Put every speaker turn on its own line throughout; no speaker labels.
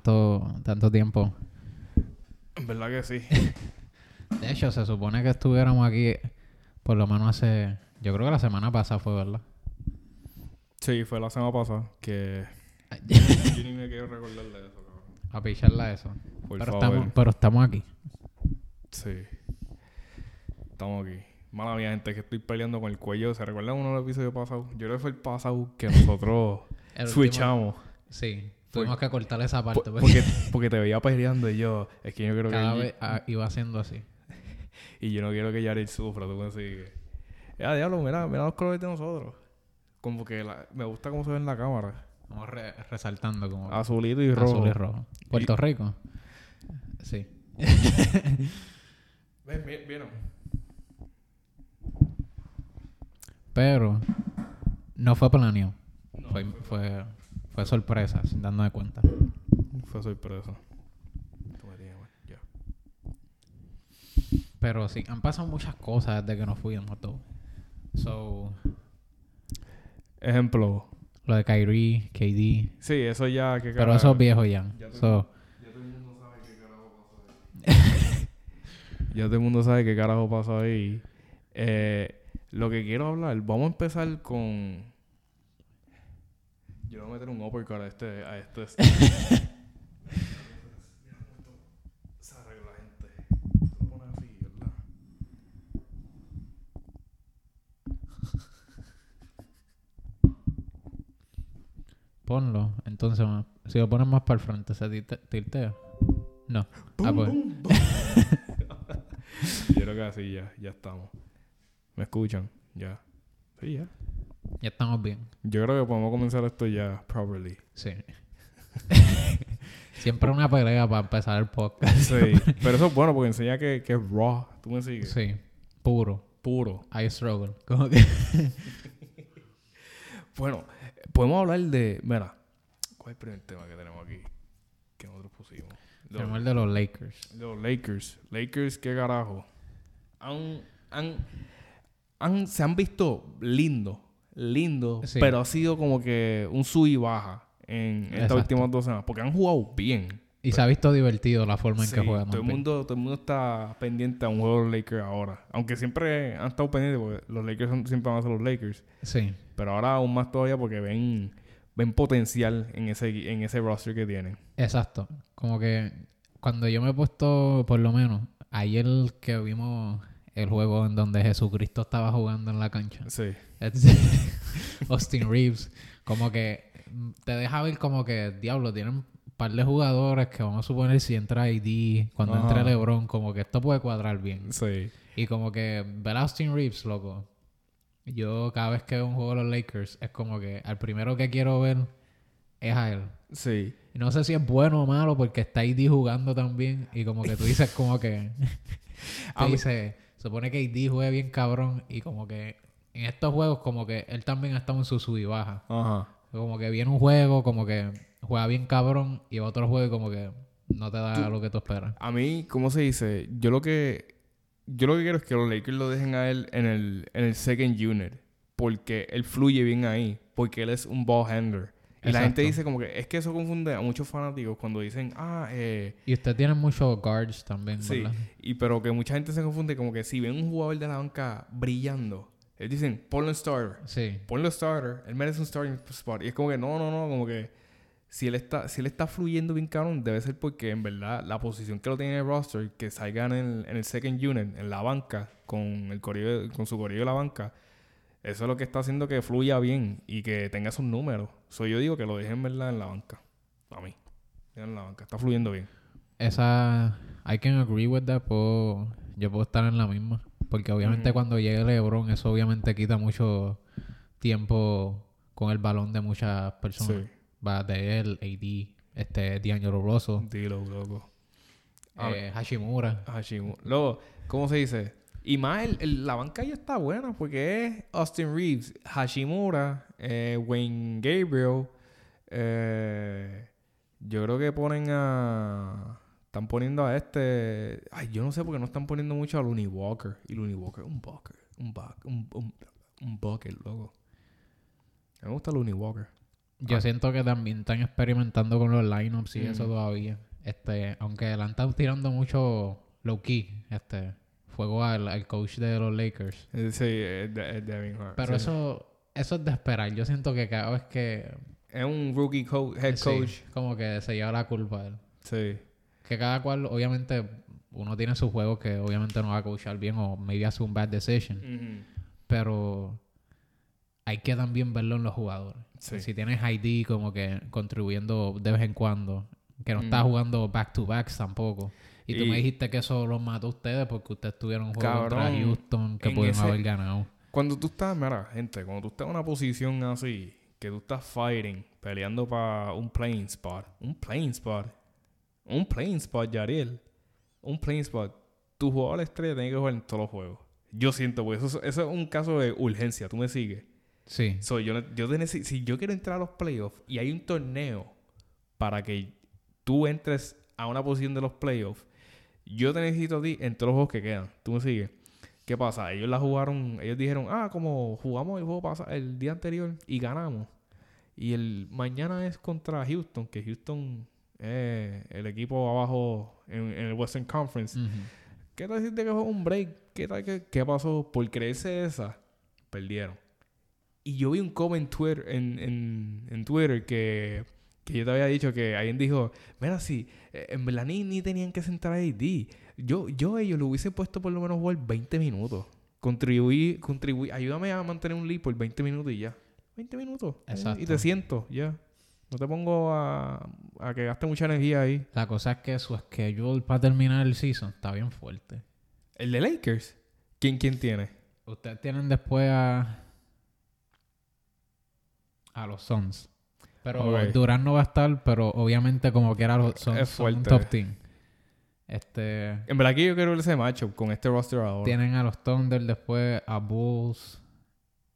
tanto, tanto tiempo.
Verdad que sí.
De hecho, se supone que estuviéramos aquí por lo menos hace... Yo creo que la semana pasada fue, ¿verdad?
Sí, fue la semana pasada que... Yo ni me quiero recordar de eso, cabrón.
A picharla eso.
Por
pero,
favor.
estamos, pero estamos aquí.
Sí. Estamos aquí. Mala mía, gente, que estoy peleando con el cuello. ¿Se recuerdan uno de los episodios pasados? Yo creo que fue el pasado que nosotros
El último-
switchamos.
Sí. Tuvimos que cortar esa parte.
Po-
porque
porque, te veía peleando y yo... Es que yo creo
cada
que...
vez ah, iba haciendo así.
Y yo no quiero que Yarir sufra. Tú me sigues. Ya, diablo, mira, mira los colores de nosotros. Como que la- me gusta cómo se ve en la cámara.
Vamos re- resaltando como
Azulito y rojo.
azul y rojo. Puerto Rico. Sí.
Ven, vieron.
Pero no fue planeado. fue, fue, fue sorpresa, sin darnos cuenta.
Fue sorpresa. Tú me tienes, güey. Ya.
Pero sí, han pasado muchas cosas desde que nos fuimos todo. So,
Ejemplo.
lo de Kyrie, KD.
Sí, eso ya... Que
Pero eso es viejo ya.
Ya
So,
Ya todo el mundo sabe qué carajo pasó ahí. ya todo el mundo sabe qué carajo pasó ahí. Eh, lo que quiero hablar, vamos a empezar con. Yo le voy a meter un uppercut a este. A este se arregla, gente. Tú lo pones así, ¿verdad?
ponlo. Entonces, si lo pones más para el frente, ¿se tilte- tiltea? No. Ah, pues.
Yo creo que así ya, ya estamos. ¿Me escuchan? Ya. Sí, ya.
Ya estamos bien.
Yo creo que podemos comenzar esto ya properly.
Sí. Siempre una pelea para empezar el podcast.
Sí. Pero eso es bueno porque enseña que, que es raw. ¿Tú me sigues?
Sí. Puro.
Puro.
I struggle. Como que...
Bueno, podemos hablar de... Mira. ¿Cuál es el primer tema que tenemos aquí? Que nosotros pusimos. Los,
Tenemos el de los Lakers.
los Lakers. Lakers, ¿qué carajo? Han... han, han se han visto lindos. Lindos.
Sí.
Pero ha sido como que un sub y baja en estas últimas dos semanas. Porque han jugado bien.
Y se ha visto divertido la forma en
Sí,
que juegan.
todo el mundo todo el mundo está pendiente a un juego de los Lakers ahora aunque siempre han estado pendientes porque los Lakers son- siempre van a ser los Lakers
Sí.
pero ahora aún más todavía porque ven ven potencial en ese en ese roster que tienen
Exacto. Como que cuando yo me he puesto, por lo menos, ayer que vimos el juego en donde Jesucristo estaba jugando en la cancha.
sí
Austin Reeves. Como que mm, te deja ver como que, diablo, tienen un par de jugadores que vamos a suponer si entra ID, cuando
Ajá.
entre LeBron, como que esto puede cuadrar bien.
sí
Y como que ver a Austin Reeves, loco. Yo cada vez que veo un juego de los Lakers, es como que al primero que quiero ver es a él.
sí
Y no sé si es bueno o malo porque está ID jugando también. Y como que tú dices como que... Te dice, supone que ID juegue bien cabrón. Y como que en estos juegos como que él también ha estado en su sub y baja.
ajá
Como que viene un juego, como que juega bien cabrón. Y otro juego y como que no te da lo que tú esperas.
a mí cómo se dice yo lo que yo lo que quiero es que los Lakers lo dejen a él en el en el second unit porque él fluye bien ahí porque él es un ball handler y la gente dice como que es que eso confunde a muchos fanáticos cuando dicen ah eh
Y usted tiene muchos guards también,
Sí,
¿verdad?
y pero que mucha gente se confunde como que si ven un jugador de la banca brillando, ellos dicen, ponlo en starter,
Sí.
ponlo starter, él merece un starting spot. Y es como que no, no, no, como que si él está, si él está fluyendo bien cabrón, debe ser porque en verdad la posición que lo tiene en el roster, que salga en el, en el second unit, en la banca, con el corillo, con su corillo de la banca, eso es lo que está haciendo que fluya bien y que tenga esos números. So, yo digo que lo dejen en verdad en la banca. A mí. En la banca. Está fluyendo bien.
Esa... I can agree with that. Puedo... Yo puedo estar en la misma. Porque obviamente cuando llegue LeBron, eso obviamente quita mucho tiempo con el balón de muchas personas.
Sí.
Va de él, AD, este, D'Angelo Russell,
Dilo, loco.
Eh, Hashimura.
Hashimura. Luego, ¿cómo se dice? Y más, el- el- la banca ya está buena porque es Austin Reeves, Hashimura, eh, Wayne Gabriel. eh, yo creo que ponen a. Están poniendo a este. Ay, yo no sé por qué no están poniendo mucho a Looney Walker. Y Looney Walker, un bucket. Un bucket. Un, un, un bucket, loco. Me gusta Looney Walker.
Yo siento que también están experimentando con los lineups y eso todavía. Este, aunque han estado tirando mucho low key, este, fuego al, al coach de los Lakers.
Eh, Sí, de- Devin Hart.
Pero
Sí.
eso, eso es de esperar. Yo siento que cada vez que
Es un rookie co- head
sí,
coach.
como que se lleva la culpa él.
Sí.
Que cada cual, obviamente, uno tiene sus juegos que obviamente no va a coachar bien o maybe hace un bad decision. Pero hay que también verlo en los jugadores.
Sí.
Si tienes ID como que contribuyendo de vez en cuando, que no estás
Mm.
jugando back to backs tampoco. Y tú me dijiste que eso los mató a ustedes porque ustedes tuvieron un juego contra Houston que pudieron
ese-
haber ganado.
Cuando tú estás, mira, gente, cuando tú estás en una posición así, que tú estás fighting, peleando para un playing spot, un playing spot, un playing spot, Yariel, un playing spot, tu jugador estrella tiene que jugar en todos los juegos. Yo siento, pues eso, es- eso es un caso de urgencia, tú me sigues.
Sí.
So, yo, yo si yo quiero entrar a los playoffs y hay un torneo para que tú entres a una posición de los playoffs, yo te necesito a ti en todos los juegos que quedan. ¿Tú me sigues? ¿Qué pasa? Ellos la jugaron, ellos dijeron, ah, como jugamos el juego pasa el día anterior y ganamos. Y el mañana es contra Houston, que Houston es el equipo abajo en, en el Western Conference. ¿Qué tal decirte que fue un break? ¿Qué tal que qué pasó? Por creerse esa, perdieron. Y yo vi un comment en Twitter, en, en, en Twitter que, que yo te había dicho que alguien dijo, mira, sí, eh, en verdad ni, ni tenían que sentar a AD. Yo, yo a ellos lo hubiese puesto por lo menos jugar 20 minutos. Contribuí, contribuí, ayúdame a mantener un lead por 20 minutos y ya. 20 minutos.
Exacto.
Y te siento, ya. No te pongo a, a que gaste mucha energía ahí.
La cosa es que su schedule para terminar el season está bien fuerte.
El de Lakers. ¿Quién, quién tiene?
Ustedes tienen después a. a los Suns. Pero
Ok.
Durán no va a estar, pero obviamente como quiera
Es
son un top team. Este.
En verdad que yo quiero ver ese matchup con este roster ahora.
Tienen a los Thunder después, a Bulls,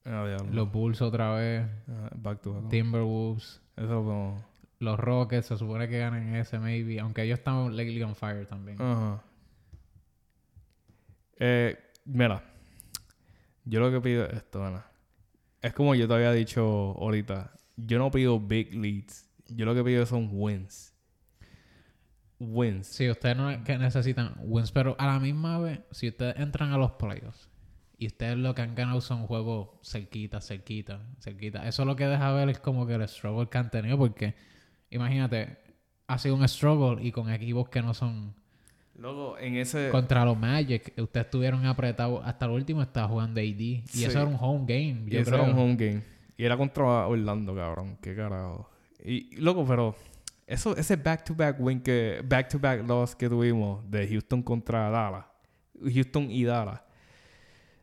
Ah,
los Bulls otra vez,
Ah, back to back.
Timberwolves,
Eso no.
los Rockets, se supone que ganan ese maybe, aunque ellos están lately on fire también.
Ajá. Eh, mira. Yo lo que pido es esto, Ana. Es como yo te había dicho ahorita. Yo no pido big leads. Yo lo que pido son wins. Wins.
Sí, ustedes no que necesitan wins, pero a la misma vez, si ustedes entran a los playoffs y ustedes lo que han ganado son juegos cerquita, cerquita, cerquita, eso lo que deja ver es como que el struggle que han tenido, porque imagínate, ha sido un struggle y con equipos que no son
Luego, en ese.
contra los Magic, ustedes estuvieron apretados hasta el último, estaba jugando AD y
Sí.
eso era un home game,
Y
yo
ese
creo.
era un home game. Y era contra Orlando, cabrón. Qué carajo. Y, loco, pero eso, ese back-to-back win que... Back-to-back loss que tuvimos de Houston contra Dallas. Houston y Dallas.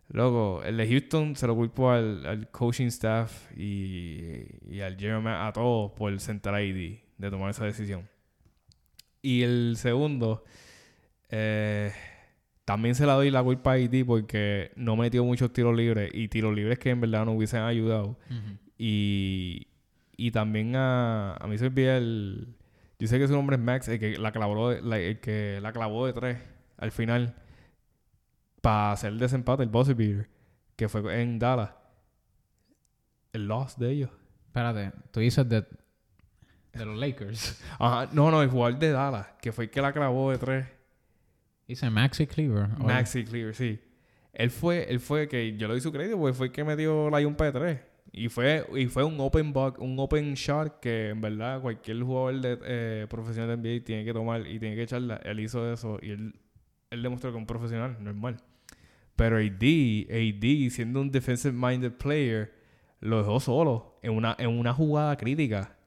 Loco, el de Houston se lo culpo al, al coaching staff y, y al Jeremy, a todos por sentar a AD de tomar esa decisión. Y el segundo, eh, también se la doy la culpa a AD porque no metió muchos tiros libres y tiros libres que en verdad no hubiesen ayudado. Y, y también a, a mí se olvida el... Yo sé que su nombre es Max, el que la clavó la- el que la clavó de tres al final para hacer el desempate, el buzzer beater, que fue en Dallas. El loss de ellos.
Espérate, tú dices de, de los Lakers.
Ajá, no, no, el jugador de Dallas, que fue el que la clavó de tres.
Dice Maxi Cleaver.
Maxi Clear, sí. Él fue, él fue que yo le doy su crédito porque fue el que metió la Jumpa de 3. Y fue, y fue un open buck, un open shot que en verdad cualquier jugador de, eh, profesional de NBA tiene que tomar y tiene que echarla. Él hizo eso y él, él demostró que es un profesional, normal. Pero AD, AD, siendo un defensive minded player, lo dejó solo en una, en una jugada crítica.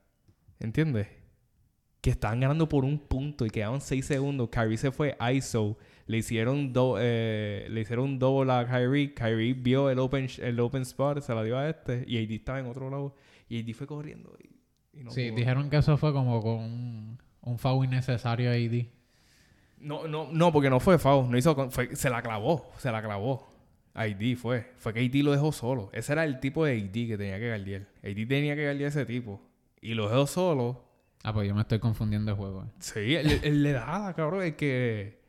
¿Entiendes? Que estaban ganando por un punto y quedaban 6 segundos. Kyrie se fue ISO. Le hicieron, do, eh, le hicieron un double a Kyrie. Kyrie vio el open, el open spot, se la dio a este. Y AD estaba en otro lado. Y AD fue corriendo. Y, y no
sí,
pudo.
dijeron que eso fue como con un, un foul innecesario a AD.
No, no, no, porque no fue foul. No hizo, fue, se la clavó. Se la clavó. AD fue. Fue que AD lo dejó solo. Ese era el tipo de AD que tenía que guardiar. AD tenía que guardiar a ese tipo. Y lo dejó solo.
Ah, pues yo me estoy confundiendo de juego. eh.
Sí, él, él le da, cabrón. El que.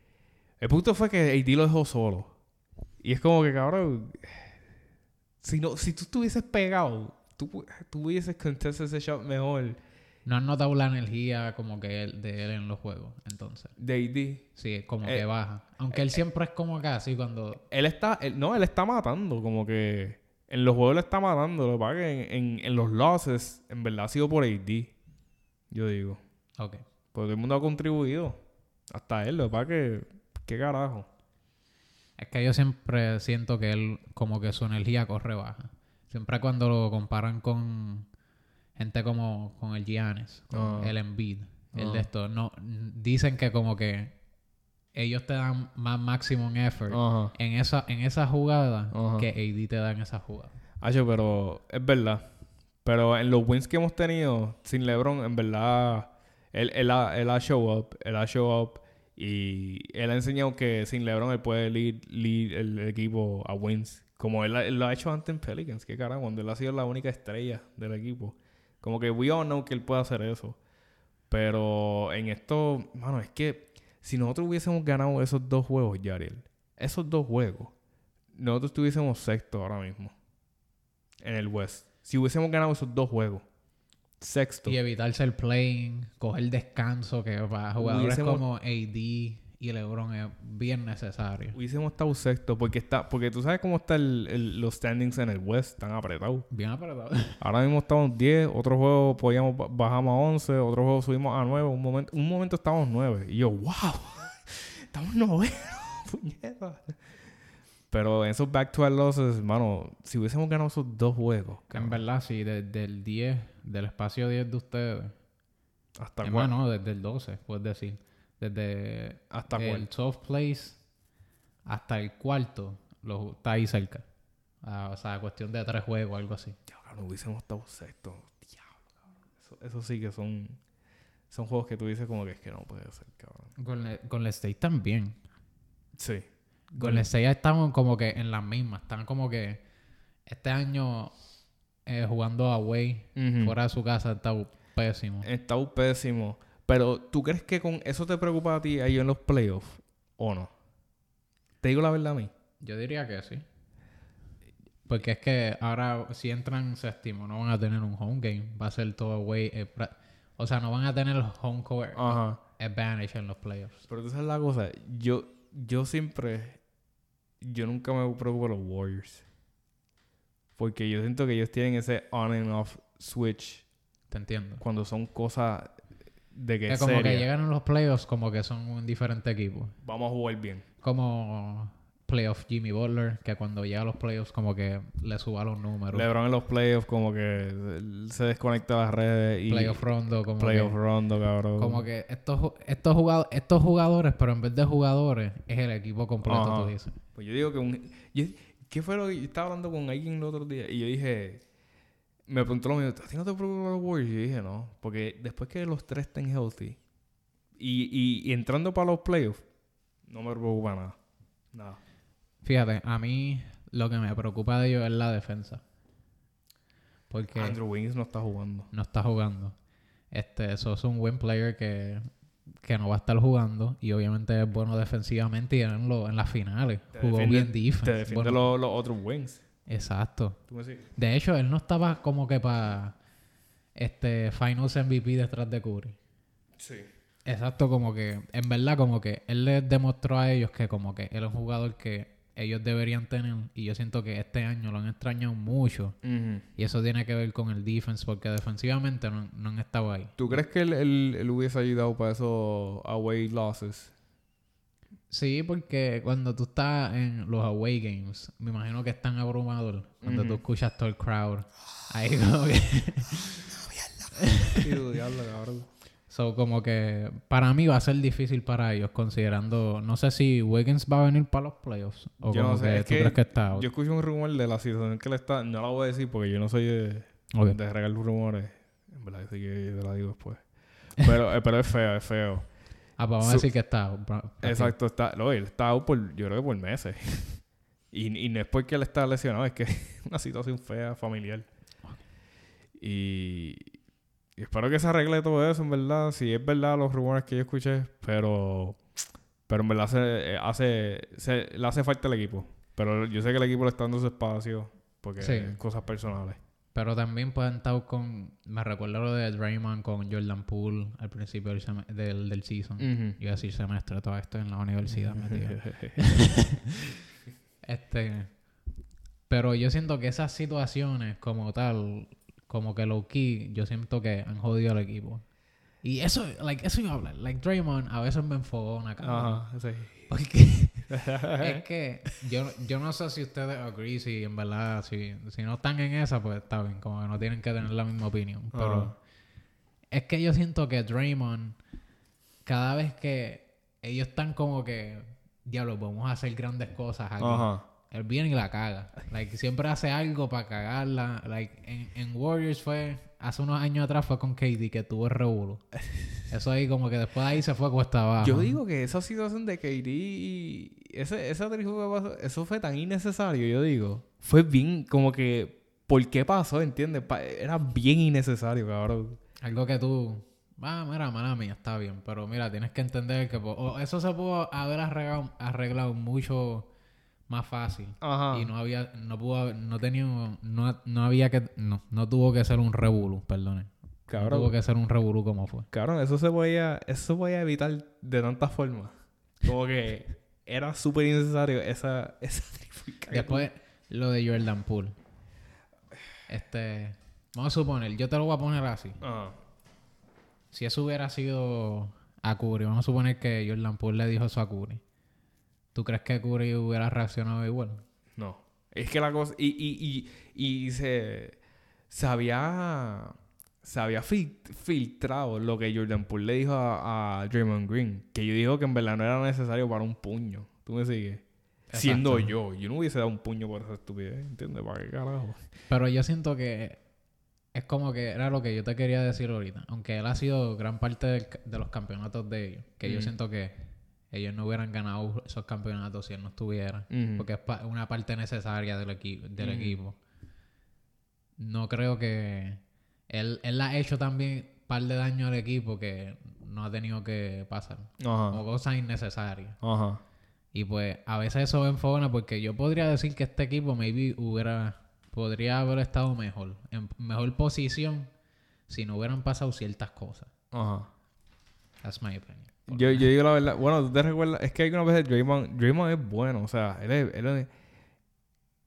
El punto fue que AD lo dejó solo. Y es como que, cabrón. Si, no, si tú estuvieses pegado, tú, tú hubieses contestado ese shot mejor.
No has notado la energía como que él- de él en los juegos, entonces.
De AD.
Sí, como
Eh,
que baja. Aunque él siempre es como acá, así cuando...
Él está, él- no, él está matando, como que en los juegos él está matando. Lo que pasa es que en, en, en los losses, en verdad ha sido por AD. Yo digo.
Ok.
Porque todo el mundo ha contribuido. Hasta él, lo que pasa es que, ¿qué carajo?
Es que yo siempre siento que él como que su energía corre baja. Siempre cuando lo comparan con gente como con el Giannis, con
Ah.
el Embiid, el
Ah.
de esto, no dicen que como que ellos te dan más maximum effort en esa en esa jugada que AD te da en esa jugada.
Hacho, pero es verdad. Pero en los wins que hemos tenido sin LeBron, en verdad, él, él, ha, él ha show up, él ha show up y él ha enseñado que sin LeBron él puede lead, lead el equipo a wins. Como él, él lo ha hecho antes en Pelicans, que carajo, cuando él ha sido la única estrella del equipo. Como que we all know que él puede hacer eso. Pero en esto, mano, es que si nosotros hubiésemos ganado esos dos juegos, Yariel, esos dos juegos, nosotros estuviésemos sexto ahora mismo en el West. Si hubiésemos ganado esos dos juegos, sexto.
Y evitarse el playing, coger descanso que para jugadores
Hubiésemos-
como AD y LeBron es bien necesario.
Hubiésemos estado sexto porque está, porque tú sabes cómo están los standings en el West, están apretados.
Bien apretado.
Ahora mismo estamos 10, otro juego podíamos ba- bajamos a 11, otro juego subimos a 9, un momento, un momento estábamos 9 y yo, wow, estamos 9, puñeta. Pero en esos back to back losses, hermano, si hubiésemos ganado esos dos juegos,
En verdad, sí, desde el 10, del espacio 10 de ustedes.
hasta
Es
cuál,
más, no, desde el 12, puedes decir. Desde
hasta
el
cuál.
12 place hasta el cuarto, lo, está ahí cerca. Ah, o sea, cuestión de tres juegos, algo así.
Diablo, no hubiésemos estado sexto. Diablo, cabrón. Eso, eso sí que son, son juegos que tú dices como que es que no puede ser, cabrón.
Con, le- con el State también.
Sí.
Con el State estamos como que en las mismas. Están como que este año eh, jugando away,
Ujú.
fuera de su casa, está pésimo.
Está pésimo. Pero, ¿tú crees que con eso te preocupa a ti ahí en los playoffs o no? Te digo la verdad a mí.
Yo diría que sí. Porque es que ahora, si entran séptimo, no van a tener un home game. Va a ser todo away. eh, o sea, no van a tener home court
Ajá.
advantage en los playoffs.
Pero tú sabes la cosa. Yo, yo siempre... Yo nunca me preocupo los Warriors. Porque yo siento que ellos tienen ese on and off switch
Te entiendo.
cuando son cosas de que es
como que llegan a los playoffs como que son un diferente equipo.
Vamos a jugar bien.
Como playoff Jimmy Butler, que cuando llega a los playoffs como que le suba los números.
LeBron en los playoffs como que se desconecta de las redes y
playoff Rondo, como
playoff
que,
rondo, cabrón.
como que estos, estos, jugadores, estos jugadores, pero en vez de jugadores, es el equipo completo,
Ajá.
tú dices.
Pues yo digo que un... yo- ¿Qué fue lo que yo estaba hablando con alguien el otro día? Y yo dije... Me preguntó lo mismo. ¿A ti no te los Warriors? Y yo dije, no. Porque después que los tres estén healthy y, y, y entrando para los playoffs, no me preocupa nada. Nada.
Fíjate, a mí lo que me preocupa de ellos es la defensa. Porque
Andrew Wiggins no está jugando.
no está jugando. Este, eso es un buen player que, que no va a estar jugando. Y obviamente es bueno defensivamente y en, lo- en las finales.
Te
Jugó
defiende-
bien defense.
Te defiende
Bueno,
los, los otros wings.
Exacto.
¿Tú me sigues?
De hecho, él no estaba como que para este Finals MVP detrás de Curry.
Sí.
Exacto, como que, en verdad, como que él les demostró a ellos que como que él es un jugador que ellos deberían tener. Y yo siento que este año lo han extrañado mucho. Y eso tiene que ver con el defense, porque defensivamente no, no han estado ahí.
¿Tú crees que él, él- él hubiese ayudado para esos away losses?
Sí, porque cuando tú estás en los away games, me imagino que es tan abrumador. Cuando tú
Ujú.
escuchas todo el crowd. Ahí como que... So, como que para mí va a ser difícil para ellos, considerando. No sé si Wiggins va a venir para los playoffs. O
Yo
como
no sé,
que
es
tú
que
crees que está out?
Yo escucho un rumor de la situación que él está. No la voy a decir porque yo no soy de,
Ok.
de regar los rumores. En verdad, sí que te la digo después. Pero, eh, pero es feo, es feo.
Ah, pues vamos a decir que está out.
Exacto, está. No, él está out por, yo creo que por meses. y, y no es porque él está lesionado, es que es una situación fea, familiar. Y, y espero que se arregle todo eso, en verdad. Si es verdad los rumores que yo escuché, pero. Pero en verdad se, eh, hace, se, le hace falta el equipo. Pero yo sé que el equipo le está dando su espacio porque
Sí.
cosas personales.
Pero también pueden estar con... Me recuerdo lo de Draymond con Jordan Poole al principio del, del, del season.
Ujú.
Iba a decir semestre, todo esto en la universidad, metido. Este. Pero yo siento que esas situaciones, como tal, como que low key, yo siento que han jodido al equipo. Y eso, like, eso iba a hablar. Like Draymond a veces me enfogona, cabrón.
Ajá, sí.
Porque es que yo, yo no sé si ustedes agree, si en verdad, si, si no están en esa, pues está bien, como que no tienen que tener la misma opinión. Pero es que yo siento que Draymond, cada vez que ellos están como que, diablo, vamos a hacer grandes cosas aquí.
Ajá.
Él viene y la caga. Like, siempre hace algo para cagarla. Like, en, en Warriors fue... Hace unos años atrás fue con KD que tuvo el revuelo. Eso ahí como que después de ahí se fue cuesta abajo.
Yo digo que esa situación de KD y ese, que pasó, eso fue tan innecesario, yo digo. Fue bien, como que, ¿por qué pasó? ¿Entiendes? Era bien innecesario, cabrón.
Algo que tú... Ah, mira, mala mía, está bien. Pero mira, tienes que entender que... po- o eso se pudo haber arreglado, arreglado mucho más fácil.
Ajá.
Y no había... No pudo No tenía... No, no había que... No, no tuvo que ser un revuelo, perdone. No
Cabrón.
tuvo que ser un revuelo como fue.
Cabrón, eso se podía, eso se podía evitar de tantas formas. Como que era súper innecesario esa, esa
Después, lo de Jordan Poole. Este... Vamos a suponer, yo te lo voy a poner así.
Ajá.
Si eso hubiera sido a Curry, vamos a suponer que Jordan Poole le dijo eso a Curry. ¿Tú crees que Curry hubiera reaccionado igual?
No. Es que la cosa. Y, y, y, y se. Se había. Se había fil- filtrado lo que Jordan Poole le dijo a, a Draymond Green. Que yo dijo que en verdad no era necesario para un puño. ¿Tú me sigues? Siendo yo. Yo no hubiese dado un puño por esa estupidez. ¿Entiendes? ¿Para qué carajo?
Pero yo siento que es como que era lo que yo te quería decir ahorita. Aunque él ha sido gran parte del de los campeonatos de ellos. Que yo siento que ellos no hubieran ganado esos campeonatos si él no estuviera. Porque es pa- una parte necesaria del, equi- del
Ujú.
equipo. No creo que... Él, él ha hecho también un par de daño al equipo que no ha tenido que pasar.
Ajá.
O cosas innecesarias. Y pues a veces eso enfogona porque yo podría decir que este equipo maybe hubiera... Podría haber estado mejor. En mejor posición si no hubieran pasado ciertas cosas.
Ajá.
That's my opinion.
Yo, yo digo la verdad. Bueno, tú te recuerdas. Es que algunas veces Draymond, Draymond es bueno. O sea, él, es- él, es-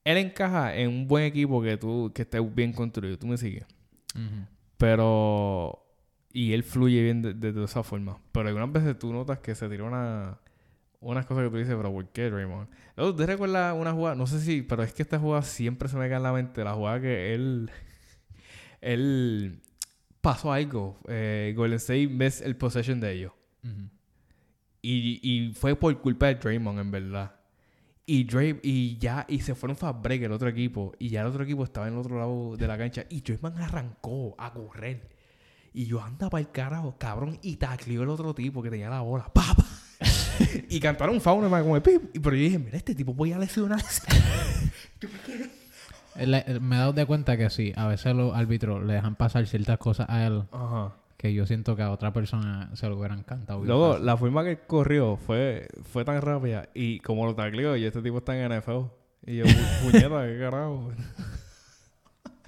él encaja en un buen equipo que tú que esté bien construido. Tú me sigues.
Ujú.
Pero. Y él fluye bien de, de, de esa forma. Pero algunas veces tú notas que se tira una. Unas cosas que tú dices, pero ¿por qué Draymond? Luego, ¿tú te recuerdas una jugada? No sé si, pero es que esta jugada siempre se me cae en la mente. La jugada que él. Él pasó algo. Eh, Golden State ves el possession de ellos. Y, y fue por culpa de Draymond, en verdad. Y Dray y ya, y se fueron fast break el otro equipo. Y ya el otro equipo estaba en el otro lado de la cancha. Y Draymond arrancó a correr. Y yo anda para el carajo, cabrón. Y tacleó el otro tipo que tenía la bola. ¡Pa, pa! y cantaron fauna como de pip. Y pero yo dije, mira, este tipo voy a lesionarse.
Me he dado de cuenta que sí, a veces los árbitros le dejan pasar ciertas cosas a él
Ajá.
Que yo siento que a otra persona se lo hubieran cantado.
Luego, la forma que corrió fue, fue tan rápida. Y como lo tacleó, y este tipo está en NFL. Y yo, "Pu- puñeta, qué carajo.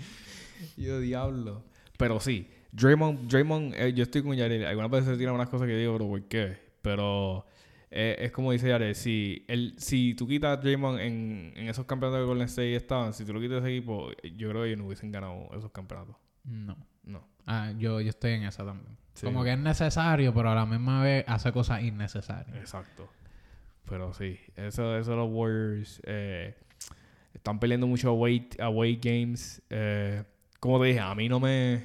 Yo, diablo. Pero sí, Draymond, Draymond eh, yo estoy con Yarel. Algunas veces se tiran unas cosas que digo, pero ¿por qué? Pero eh, es como dice Yarel, si, él, si tú quitas a Draymond en, en esos campeonatos que Golden State estaban, si tú lo quitas de ese equipo, yo creo que ellos no hubiesen ganado esos campeonatos.
No. Ah, yo, yo estoy en esa también.
Sí.
Como que es necesario, pero a la misma vez hace cosas innecesarias.
Exacto. Pero sí, eso, eso los Warriors eh, están peleando mucho away, away games. Eh, como te dije, a mí no me...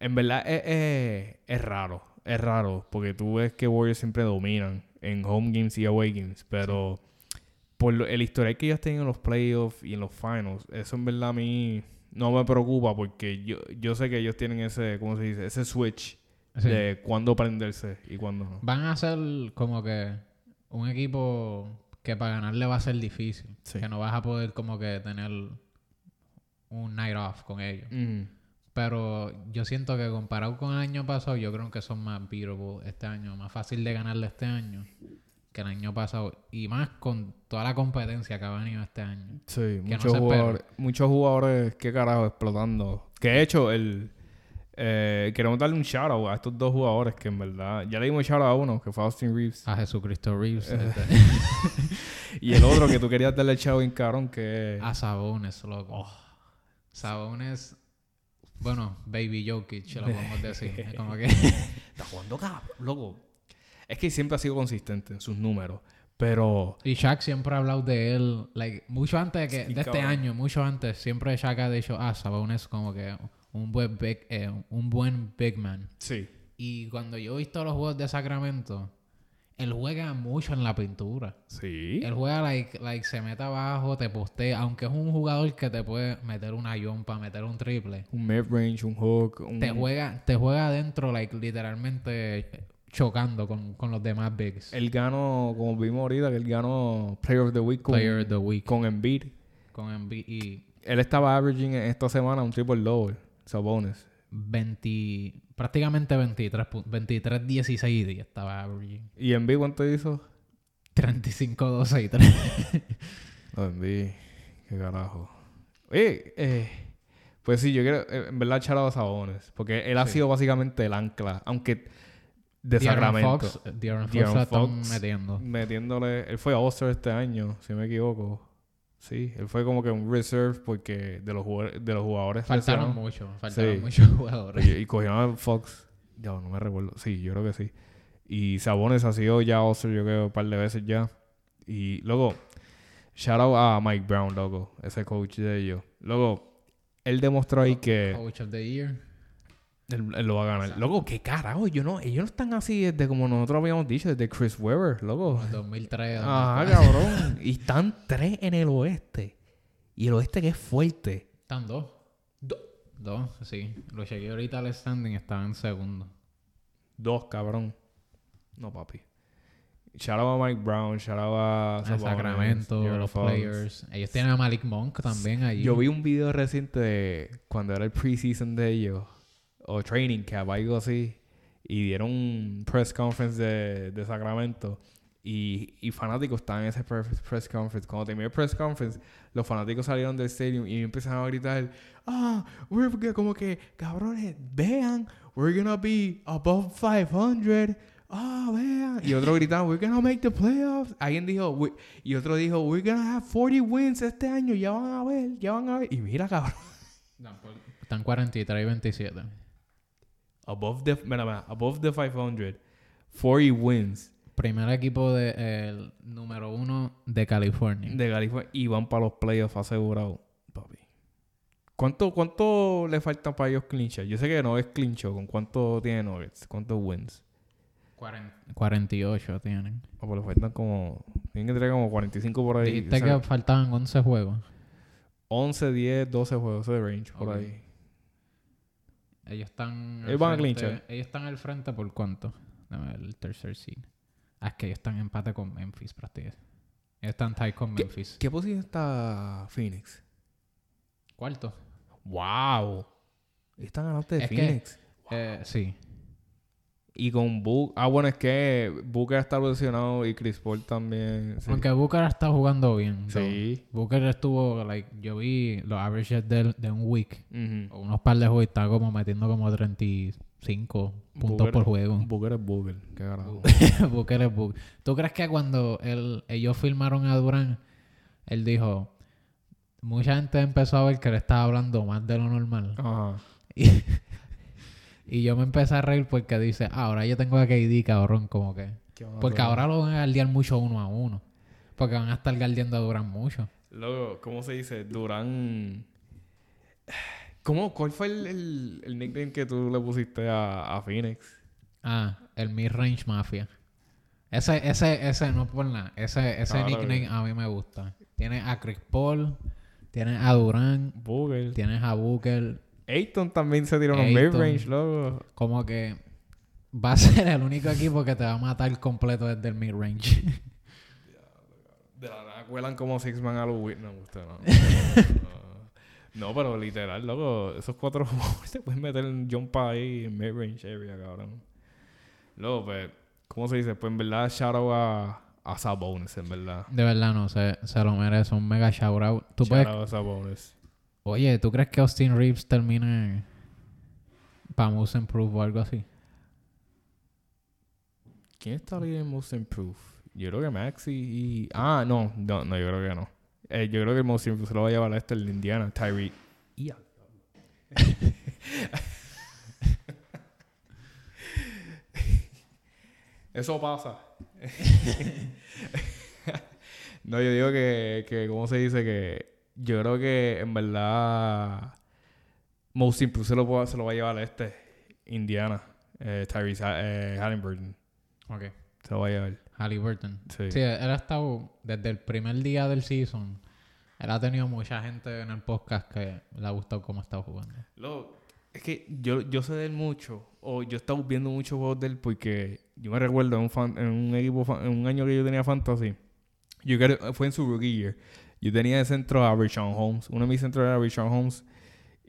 En verdad es, es- es raro, es raro, porque tú ves que Warriors siempre dominan en home games y away games, pero por lo- el historial que ellos tienen en los playoffs y en los finals, eso en verdad a mí no me preocupa porque yo, yo sé que ellos tienen ese, ¿cómo se dice? Ese switch
Sí.
de cuándo prenderse y cuándo no.
Van a ser como que un equipo que para ganarle va a ser difícil.
Sí.
Que no vas a poder como que tener un night off con ellos. Pero yo siento que comparado con el año pasado, yo creo que son más beatable este año, más fácil de ganarle este año. Que el año pasado. Y más con toda la competencia que ha venido este año.
Sí,
no
muchos
se
jugadores, muchos jugadores, qué carajo, explotando. Que de hecho, el, eh, queremos darle un shout out a estos dos jugadores que en verdad, ya le dimos shout out a uno, que fue Austin Reeves.
A Jesucristo Reeves.
Eh.
este,
Y el otro que tú querías darle el shout out en carón, que
a Sabones, loco. Sabones, bueno, Baby Jokic, lo podemos decir. Como que...
está jugando cabrón, loco. Es que siempre ha sido consistente en sus números, pero
Y Shaq siempre ha hablado de él, like, mucho antes de, que,
Sí,
de este año, mucho antes, siempre Shaq ha dicho, ah, Sabonis es como que un buen big, eh, un buen big man.
sí.
Y cuando yo he visto los juegos de Sacramento, él juega mucho en la pintura.
Sí.
Él juega, like, like, se mete abajo, te postea, aunque es un jugador que te puede meter una yompa, meter un triple.
Un mid-range, un hook, un...
Te juega, te juega adentro, like, literalmente chocando con, con los demás bigs.
Él ganó, como vimos ahorita, que él ganó Player of the Week con,
Player of the Week.
con Embiid.
Con Embiid y
Él estaba averaging en esta semana un triple double. Sabones.
20, prácticamente 23, pu- 23, 16 y estaba averaging.
¿Y Embiid cuánto hizo?
35, 12 y 3.
No, Embiid. Qué carajo. Oye, eh, pues sí, yo quiero, eh, en verdad, echar a Sabones. Porque él ha
Sí.
sido básicamente el ancla. Aunque de Sacramento.
Fox, De'Aaron Fox
De'Aaron
están
Fox
metiendo.
Metiéndole... Él fue All-Star este año, si me equivoco. Sí, él fue como que un reserve porque de los jugadores, de los jugadores
Faltaron mucho, faltaron
Sí.
muchos jugadores.
Y, y cogieron a Fox. Ya, no me recuerdo. Sí, yo creo que sí. Y Sabones ha sido ya All-Star, yo creo, un par de veces ya. Y luego, shout out a Mike Brown, loco. Ese coach de ellos. Luego, él demostró ahí que
Coach of the Year.
Él, él lo va a ganar. Loco, qué carajo. Yo no, ellos no están así desde como nosotros habíamos dicho, desde Chris Webber, loco.
el 2003.
Ajá,
2004.
cabrón. y están tres en el oeste. Y el oeste que es fuerte.
Están dos. Dos, sí. Lo chequeé ahorita al standing, estaba en segundo.
Dos, cabrón. No, papi. Shout out a Mike Brown, shout out a
Sacramento, los
Fox.
players. Ellos tienen a Malik Monk también allí.
Yo vi un video reciente de cuando era el preseason de ellos, o training camp, algo así, y dieron un press conference de, de Sacramento. Y, y fanáticos estaban en ese press, conference. Cuando terminó el press conference, los fanáticos salieron del stadium y empezaron a gritar: Ah, we're g- como que, cabrones, vean, we're gonna be above 500. Ah, vean. Y otro gritaban, we're gonna make the playoffs. Alguien dijo, "We-" y otro dijo, we're gonna have 40 wins este año. Ya van a ver, ya van a ver. Y mira, cabrón.
Están 43 y 27.
Above the, mira, mira, above the 500. 40 wins
Primer equipo de, el número uno de California.
de California. Y van para los playoffs asegurados, papi. ¿Cuánto, ¿Cuánto le falta para ellos clinchar? Yo sé que no es clincho. ¿Con cuánto tiene Nuggets? ¿Cuántos wins?
48 tienen.
O pues le faltan como... Tienen que tener como 45 por ahí.
Dijiste
O sea,
que faltaban 11 juegos.
11, 10, 12 juegos de range por
Ok.
ahí.
Ellos están.
Ellos van a clinchar.
Ellos están al frente por cuánto? Dame ver el tercer seed. Ah, es que ellos están en empate con Memphis, prácticamente. Ellos están tie con
¿Qué-
Memphis.
¿Qué posición está Phoenix?
Cuarto.
¡Wow! Están adelante de
Es que-
Phoenix.
Eh, sí.
Y con Book... Ah, bueno, es que Booker está lesionado y Chris Paul también. Sí.
Aunque Booker está jugando bien.
Sí.
Booker estuvo, like, yo vi los averages de, de un week. O Unos par de juegos y está como metiendo como 35 puntos
Booker-
por juego.
Booker es Booker. Qué carajo.
Booker es Booker. ¿Tú crees que cuando él, ellos filmaron a Durán, él dijo, mucha gente empezó a ver que le estaba hablando más de lo normal?
Ajá.
Y, y yo me empecé a reír porque dice, "Ah, ahora yo tengo a KD, cabrón, como que...
¿Qué van a
Porque ahora lo van a guardiar mucho uno a uno. Porque van a estar guardiando a Durán mucho.
Luego, ¿cómo se dice? Durán... ¿Cómo? ¿Cuál fue el, el, el nickname que tú le pusiste a, a Phoenix?
Ah, el mid-range mafia. Ese, ese, ese, no es por nada. Ese, ese nickname
bien.
a mí me gusta. Tienes a Chris Paul, tienes a Durán,
Booker.
tienes a Booker.
Ayton también se tiró unos mid-range, loco.
Como que va a ser el único equipo que te va a matar completo desde el mid-range.
De la nada cuelan como Six Man a los Whit- No, usted no. no. No, pero literal, loco. Esos cuatro jugadores se pueden meter en jumpa ahí en mid-range area, cabrón. Luego, pues, ¿cómo se dice? Pues en verdad, shout out a, a Sabonis, en verdad.
De verdad no, se, se lo merece. Un mega shout out. ¿Tú
Shout
puedes...
out a Sabonis.
Oye, ¿tú crees que Austin Reeves termine para Most Improve o algo así?
¿Quién está en Most Improved? Yo creo que Maxi y... Ah, no. No, no, yo creo que no. Eh, yo creo que el Most Improved se lo va a llevar a este, el de Indiana, Tyree. Ya. Eso pasa. no, yo digo que, que, ¿cómo se dice? Que yo creo que en verdad Most Improved se lo, puede- se lo va a llevar a este, Indiana, eh, Tyrese eh, Halliburton.
Ok.
Se lo va a llevar.
Halliburton.
Sí.
Sí, él ha estado desde el primer día del season. Él ha tenido mucha gente en el podcast que le ha gustado cómo ha estado jugando.
Loco, es que yo, yo sé de él mucho, o yo he estado viendo muchos juegos de él porque yo me recuerdo en un, fan- en un equipo, en un año que yo tenía fantasy, yo creo- fue en su rookie year, yo tenía de centro a Rashawn Holmes, uno de mis centros era Rashawn Holmes,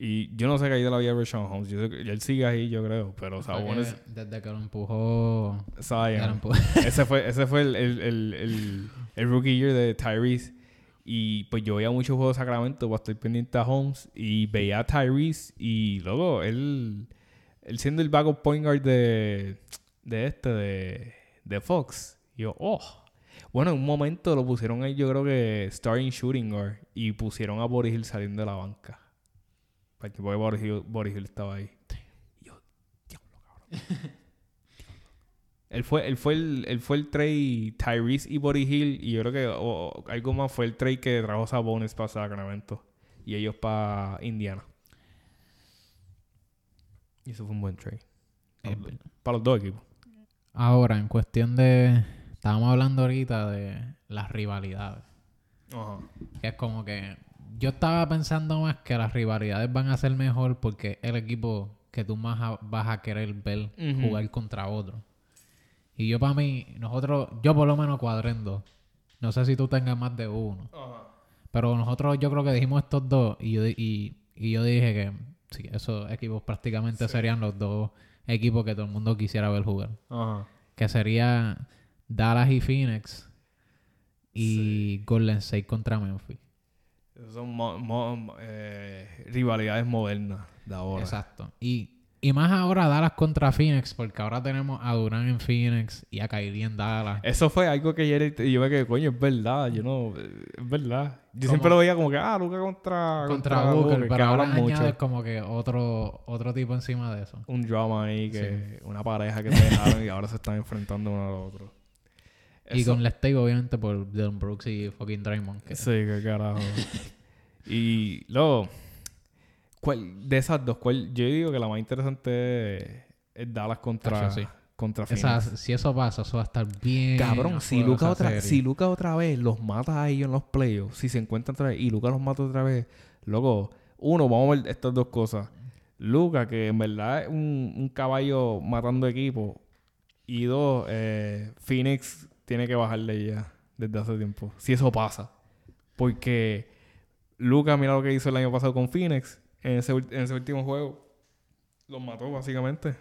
y yo no sé qué hay de la vida de Rashawn Holmes, yo él sigue ahí, yo creo, pero Sabonis,
Desde que lo empujó...
Zion,
que lo empujó-
ese fue, ese fue el, el, el, el, rookie year de Tyrese. Y pues yo veía muchos juegos de Sacramento para estar pendiente a Holmes. Y veía a Tyrese. Y luego él, él siendo el backup point guard de, de este, de, de Fox. Y yo, oh. Bueno, en un momento lo pusieron ahí, yo creo que starting shooting guard. Y pusieron a Boris Hill saliendo de la banca. Para que Boris Hill, Boris Hill estaba ahí. Y yo, diablo, cabrón. Él fue, él fue el, él fue el trade Tyrese y Body Hill. Y yo creo que o- o algo más fue el trade que trajo Sabonis para Sacramento. Y ellos para Indiana. Y eso fue un buen trade. Para los dos equipos.
Ahora, en cuestión de... Estábamos hablando ahorita de las rivalidades.
Ajá.
Que es como que... Yo estaba pensando más que las rivalidades van a ser mejor porque es el equipo que tú más a- vas a querer ver
Ujú.
jugar contra otro. Y yo para mí, nosotros, yo por lo menos cuadré en dos. No sé si tú tengas más de uno.
Ajá.
Pero nosotros yo creo que dijimos estos dos y yo, y, y yo dije que sí, esos equipos prácticamente serían los dos equipos que todo el mundo quisiera ver jugar.
Ajá.
Que sería Dallas y Phoenix y Golden State contra Memphis.
Son mo- mo- eh, rivalidades modernas de ahora.
Exacto. Y, y más ahora Dallas contra Phoenix porque ahora tenemos a Durán en Phoenix y a Kyrie en Dallas.
Eso fue algo que ayer yo me quedé, coño, es verdad. Yo no, es verdad. Yo siempre lo veía como que, ah, Luca contra,
contra Booker,
que
pero ahora añades como que otro, otro tipo encima de eso.
un drama ahí que una pareja que se dejaron y ahora se están enfrentando uno al otro.
Y con Let's Take, obviamente, por Dylan Brooks y fucking Draymond. que-
Sí, qué carajo. y luego, ¿cuál, de esas dos, cuál, yo digo que la más interesante es, Dallas contra,
Tacho, sí.
contra
Esa-
Phoenix.
si eso pasa, eso va a estar bien.
Cabrón, si Luca, otra,
serie.
si Luca otra vez los mata a ellos en los playoffs, si se encuentran otra vez y Luca los mata otra vez, luego, uno, vamos a ver estas dos cosas. Luca, que en verdad es un, un caballo matando equipo. Y dos, eh, Phoenix tiene que bajarle ya desde hace tiempo. Si eso pasa. Porque Luca, mira lo que hizo el año pasado con Phoenix en ese, ul- en ese último juego. Los mató, básicamente.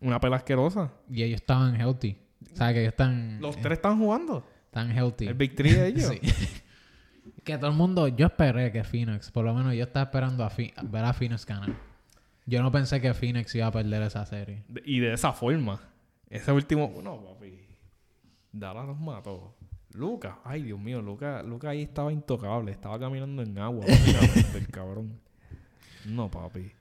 Una pela asquerosa.
Y ellos estaban healthy. O sea, que ellos están,
Los
eh,
tres están jugando.
están healthy.
El Big Three de ellos.
Sí. que todo el mundo... Yo esperé que Phoenix... Por lo menos yo estaba esperando a, a ver a Phoenix ganar. Yo no pensé que Phoenix iba a perder esa serie.
De- Y de esa forma. Ese último. No. Dallas los mató. Luca. Ay, Dios mío. Luca, Luca ahí estaba intocable. Estaba caminando en agua. el cabrón. No, papi.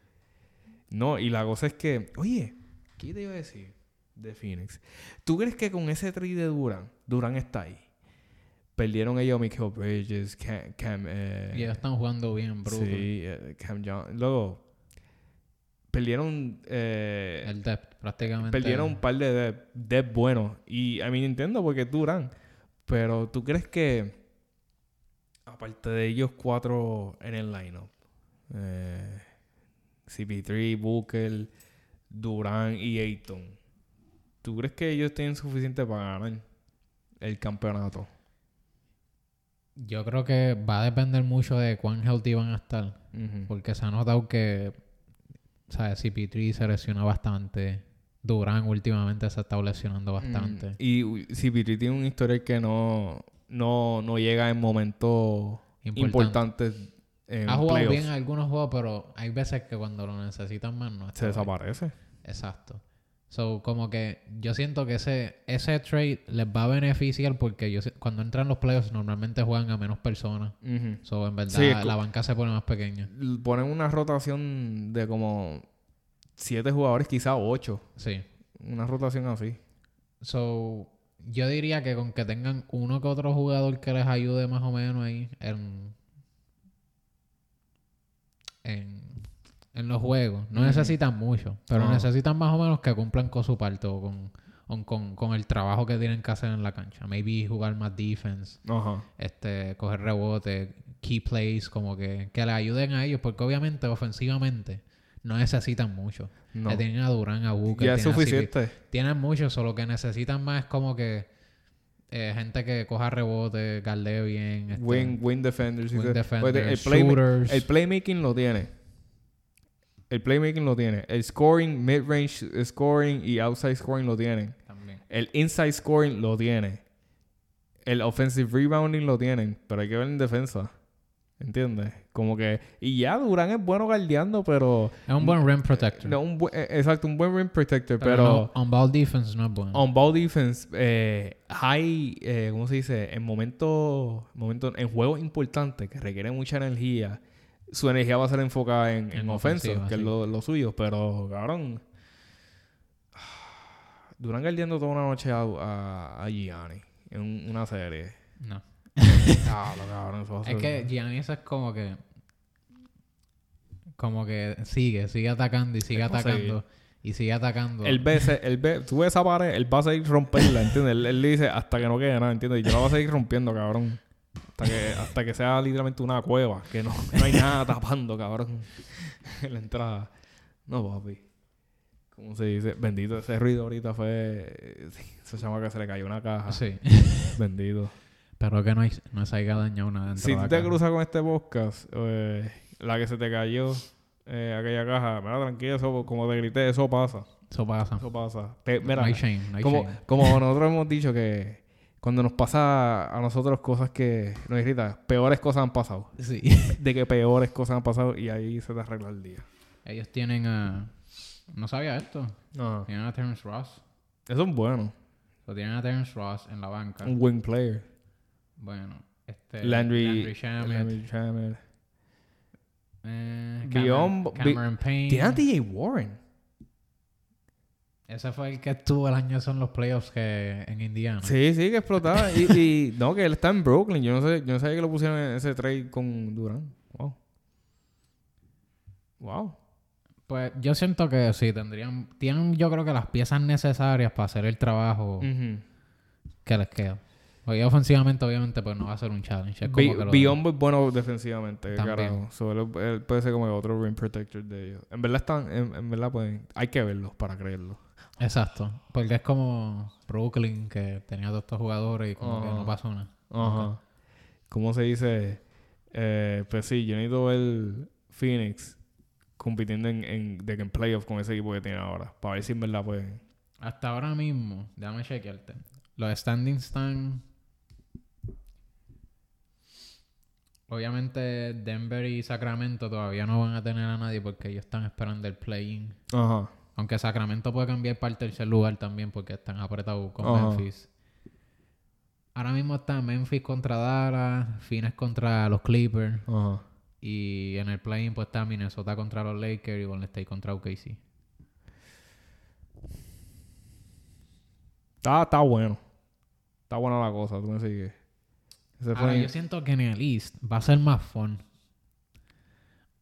No, y la cosa es que. Oye, ¿qué te iba a decir de Phoenix? ¿Tú crees que con ese tri de Duran, Duran está ahí? Perdieron ellos a Michael Bridges, Cam. Cam eh,
Y ellos están jugando bien, bruto.
Sí, eh, Cam John. Luego. Perdieron. eh,
El depth, prácticamente.
Perdieron un par de depth, depth buenos. Y a mí Nintendo porque es Durán. Pero tú crees que, aparte de ellos cuatro en el lineup, eh, CP3, Booker, Durán y Ayton, ¿tú crees que ellos tienen suficiente para ganar el campeonato?
Yo creo que va a depender mucho de cuán healthy van a estar. Porque se ha notado que, ¿sabes? CP3 se lesiona bastante. Durán últimamente se está lesionando bastante.
Mm, Y uh, CP3 tiene un historial que no, no, no llega en momentos
Importante.
importantes en
ha jugado
playoffs.
bien en algunos juegos, pero hay veces que cuando lo necesitan más no está
Se desaparece.
Exacto. So, como que yo siento que ese, ese trade les va a beneficiar porque yo, cuando entran los playoffs normalmente juegan a menos personas.
Ujú.
So, en verdad,
Sí,
la banca se pone más pequeña.
Ponen una rotación de como siete jugadores, quizá ocho.
Sí.
Una rotación así.
So, yo diría que con que tengan uno que otro jugador que les ayude más o menos ahí en, en, en los juegos. No necesitan mucho, pero
Ajá.
necesitan más o menos que cumplan con su parte o con, o con, con el trabajo que tienen que hacer en la cancha. Maybe jugar más defense, este, coger rebote, key plays, como que, que le ayuden a ellos, porque obviamente ofensivamente no necesitan mucho.
No.
Le tienen a Durán, a Booker,
Ya es suficiente.
Tienen mucho, solo que necesitan más como que eh, gente que coja rebote, galdee bien. este,
Win, win defenders.
wing
dice.
defenders,
el, playma-
shooters.
el playmaking lo tiene. El playmaking lo tiene. El scoring, mid-range scoring y outside scoring lo tienen.
también.
El inside scoring lo tiene. El offensive rebounding lo tienen. Pero hay que ver en defensa. ¿Entiendes? Como que... Y ya Durán es bueno guardeando, pero...
Es un buen rim protector.
No, un bu- eh, exacto, un buen rim protector,
pero
pero...
no, on ball defense no es bueno.
On ball defense, eh, high, eh, ¿cómo se dice? En momentos, momentos, en juegos importantes que requieren mucha energía, su energía va a ser enfocada en, en
En
ofensa,
ofensiva,
que es lo, lo suyo, pero cabrón. Durán guardiando toda una noche a, a, a Gianni en un- una serie.
No.
Diablo, cabrón, eso va a
Es
ser-
que Giannis es como que. Como que sigue, sigue atacando y sigue atacando. Y sigue atacando.
Él ve, ese- él ve, tú ves esa pared, él va a seguir romperla, ¿entiendes? Él, él dice hasta que no quede nada, ¿entiendes? Y yo la voy a seguir rompiendo, cabrón. Hasta que, hasta que sea literalmente una cueva, que no, no hay nada tapando, cabrón. en la entrada. No, papi. ¿Cómo se dice? Bendito, ese ruido ahorita fue. Se llama que se le cayó una caja.
Sí.
Bendito.
Pero que no, hay, no se haya dañado nada dentro
Si tú te cruzas con este podcast, eh, la que se te cayó, eh, aquella caja, mira, tranquilo, eso, como te grité, eso pasa.
Eso pasa.
Eso pasa. Te- mira,
no hay shame, no hay
como,
shame.
como nosotros hemos dicho que cuando nos pasa a nosotros cosas que nos irritan, peores cosas han pasado.
Sí.
De que peores cosas han pasado y ahí se te arregla el día.
Ellos tienen a... No sabía esto.
Ajá.
Tienen a Terrence Ross.
Eso es bueno.
O tienen a Terrence Ross en la banca.
Un wing player.
Bueno, este...
Landry,
Landry Shamet.
Landry Shamet.
eh,
Beyond-
Cameron, Cameron Payne.
Tiene a DJ Warren.
Ese fue el que estuvo el año en los playoffs que en Indiana.
Sí, sí, que explotaba. y, y no, que él está en Brooklyn. Yo no sé, yo no sabía que lo pusieron en ese trade con Durán. Wow. Wow.
Pues yo siento que sí, tendrían... Tienen yo creo que las piezas necesarias para hacer el trabajo que les queda. Porque ofensivamente obviamente pues no va a ser un challenge. Es como
Be-
que lo-
Beyond es bueno defensivamente, carajo. So, él, él puede ser como el otro rim protector de ellos. En verdad están, en, en verdad pueden, hay que verlos para creerlo.
Exacto. Porque es como Brooklyn que tenía todos estos jugadores y como que no pasó nada.
Ajá. ¿Cómo se dice? Eh, pues sí, yo necesito ver Phoenix compitiendo en, en, de que en playoff con ese equipo que tiene ahora. Para ver si en verdad pueden.
Hasta ahora mismo, déjame chequearte. Los standings están. Obviamente, Denver y Sacramento todavía no van a tener a nadie porque ellos están esperando el play-in.
Ajá.
Aunque Sacramento puede cambiar para el tercer lugar también porque están apretados con. Memphis. Ahora mismo está Memphis contra Dallas, Phoenix contra los Clippers.
Ajá.
Y en el play-in pues está Minnesota contra los Lakers y Golden State contra OKC.
Está, está bueno. Está buena la cosa, tú me sigues.
Ahora, yo siento que en el East va a ser más fun.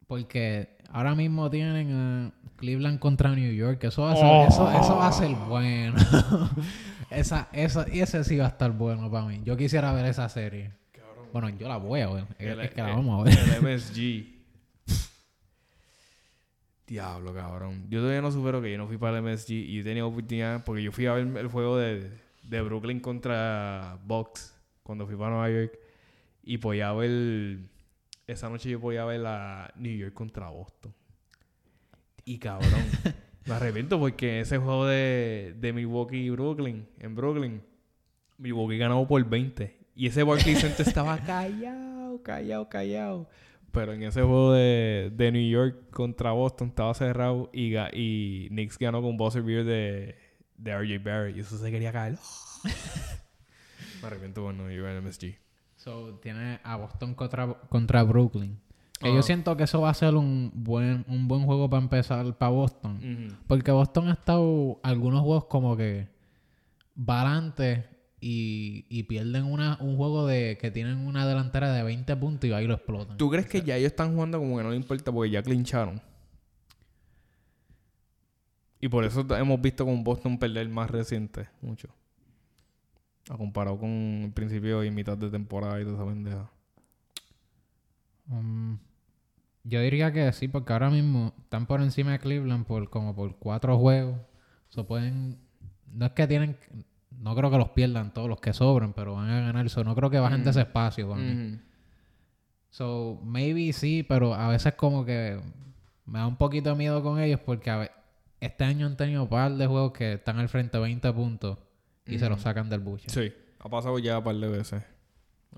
Porque ahora mismo tienen a Cleveland contra New York. Eso va a ser,
Oh.
eso, eso va a ser bueno. esa, esa, ese sí va a estar bueno para mí. Yo quisiera ver esa serie. Bueno, yo la voy a ver. Es,
El-
es que la
el-
vamos a ver.
El MSG. Diablo, cabrón. Yo todavía no supero que yo no fui para el MSG y yo tenía oportunidad porque yo fui a ver el juego de, de Brooklyn contra Bucks cuando fui para Nueva York y podía ver esa noche yo podía ver la New York contra Boston. Y cabrón, Me arrepiento porque ese juego de, de Milwaukee y Brooklyn, en Brooklyn, Milwaukee ganó por 20. Y ese Barclays Center estaba callado, callado, callado. Pero en ese juego de, de New York contra Boston estaba cerrado y, y Knicks ganó con buzzer beer de, de RJ Barrett. Y eso se quería caer. Me arrepiento no ir al MSG.
So, tiene a Boston contra, contra Brooklyn. Que yo
Ajá.
siento que eso va a ser un buen, un buen juego para empezar para Boston. Porque Boston ha estado algunos juegos como que va adelante y, y pierden una, un juego de que tienen una delantera de 20 puntos y ahí lo explotan.
¿Tú crees que ya ellos están jugando como que no le importa porque ya clincharon? Y por eso hemos visto con Boston perder más reciente, mucho. A comparado con el principio y mitad de temporada y toda esa pendeja.
Um, yo diría que sí, porque ahora mismo están por encima de Cleveland por como por cuatro juegos. So pueden. No es que tienen. No creo que los pierdan todos los que sobran, pero van a ganar. So no creo que bajen de ese espacio. para mí.
Ujú.
So, maybe sí, pero a veces como que me da un poquito de miedo con ellos porque a este año han tenido un par de juegos que están al frente 20 puntos y se los sacan del buche.
Sí, ha pasado ya un par de veces.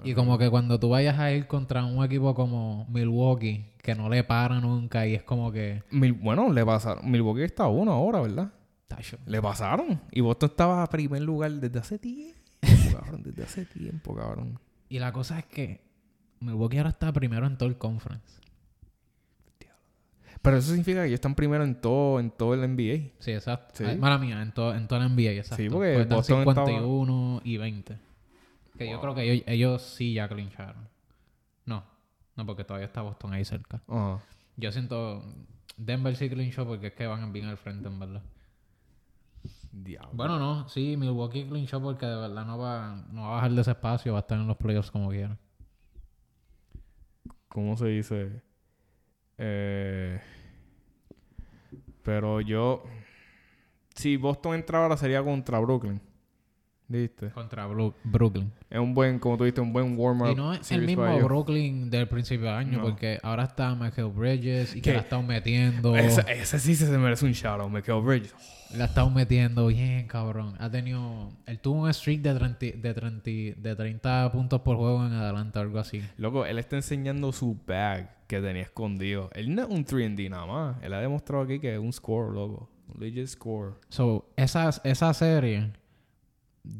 Y como que cuando tú vayas a ir contra un equipo como Milwaukee, que no le para nunca y es como que...
Mil- bueno, le pasaron. Milwaukee está a uno ahora, ¿verdad?
Tacho.
Le pasaron. Y Boston estaba a primer lugar desde hace tiempo, cabrón. Desde hace tiempo, cabrón.
Y la cosa es que Milwaukee ahora está primero en todo el conference.
Pero eso significa que ellos están primero en todo, en todo el NBA.
Sí, exacto.
Sí.
Ay, mala mía, en todo, en todo el NBA, exacto.
Sí, porque
Pues están
Boston estaba-
51 y 20. Que yo creo que ellos, ellos sí ya clincharon. No, no, porque todavía está Boston ahí cerca. Yo siento... Denver sí clinchó porque es que van bien al frente, en verdad.
Diablo.
Bueno, no, sí, Milwaukee clinchó porque de verdad no va, no va a bajar de ese espacio, va a estar en los playoffs como quiera.
¿Cómo se dice? Eh, pero yo... Si Boston entra ahora sería contra Brooklyn. ¿Viste?
Contra Bru- Brooklyn.
Es un buen, como tú dijiste, un buen warm-up.
Y no es el mismo. Brooklyn del principio de año,
No.
porque ahora está Michael Bridges y que
¿Qué?
la ha estado metiendo.
Ese, ese sí se merece un shout out, Michael Bridges.
La estado metiendo bien, cabrón. Ha tenido. Él tuvo un streak de 30, de 30, de 30 puntos por juego en adelante, algo así.
Loco, él está enseñando su bag que tenía escondido. Él no es un 3D nada más. Él ha demostrado aquí que es un score, loco. Un legit score.
So, esa, esa serie,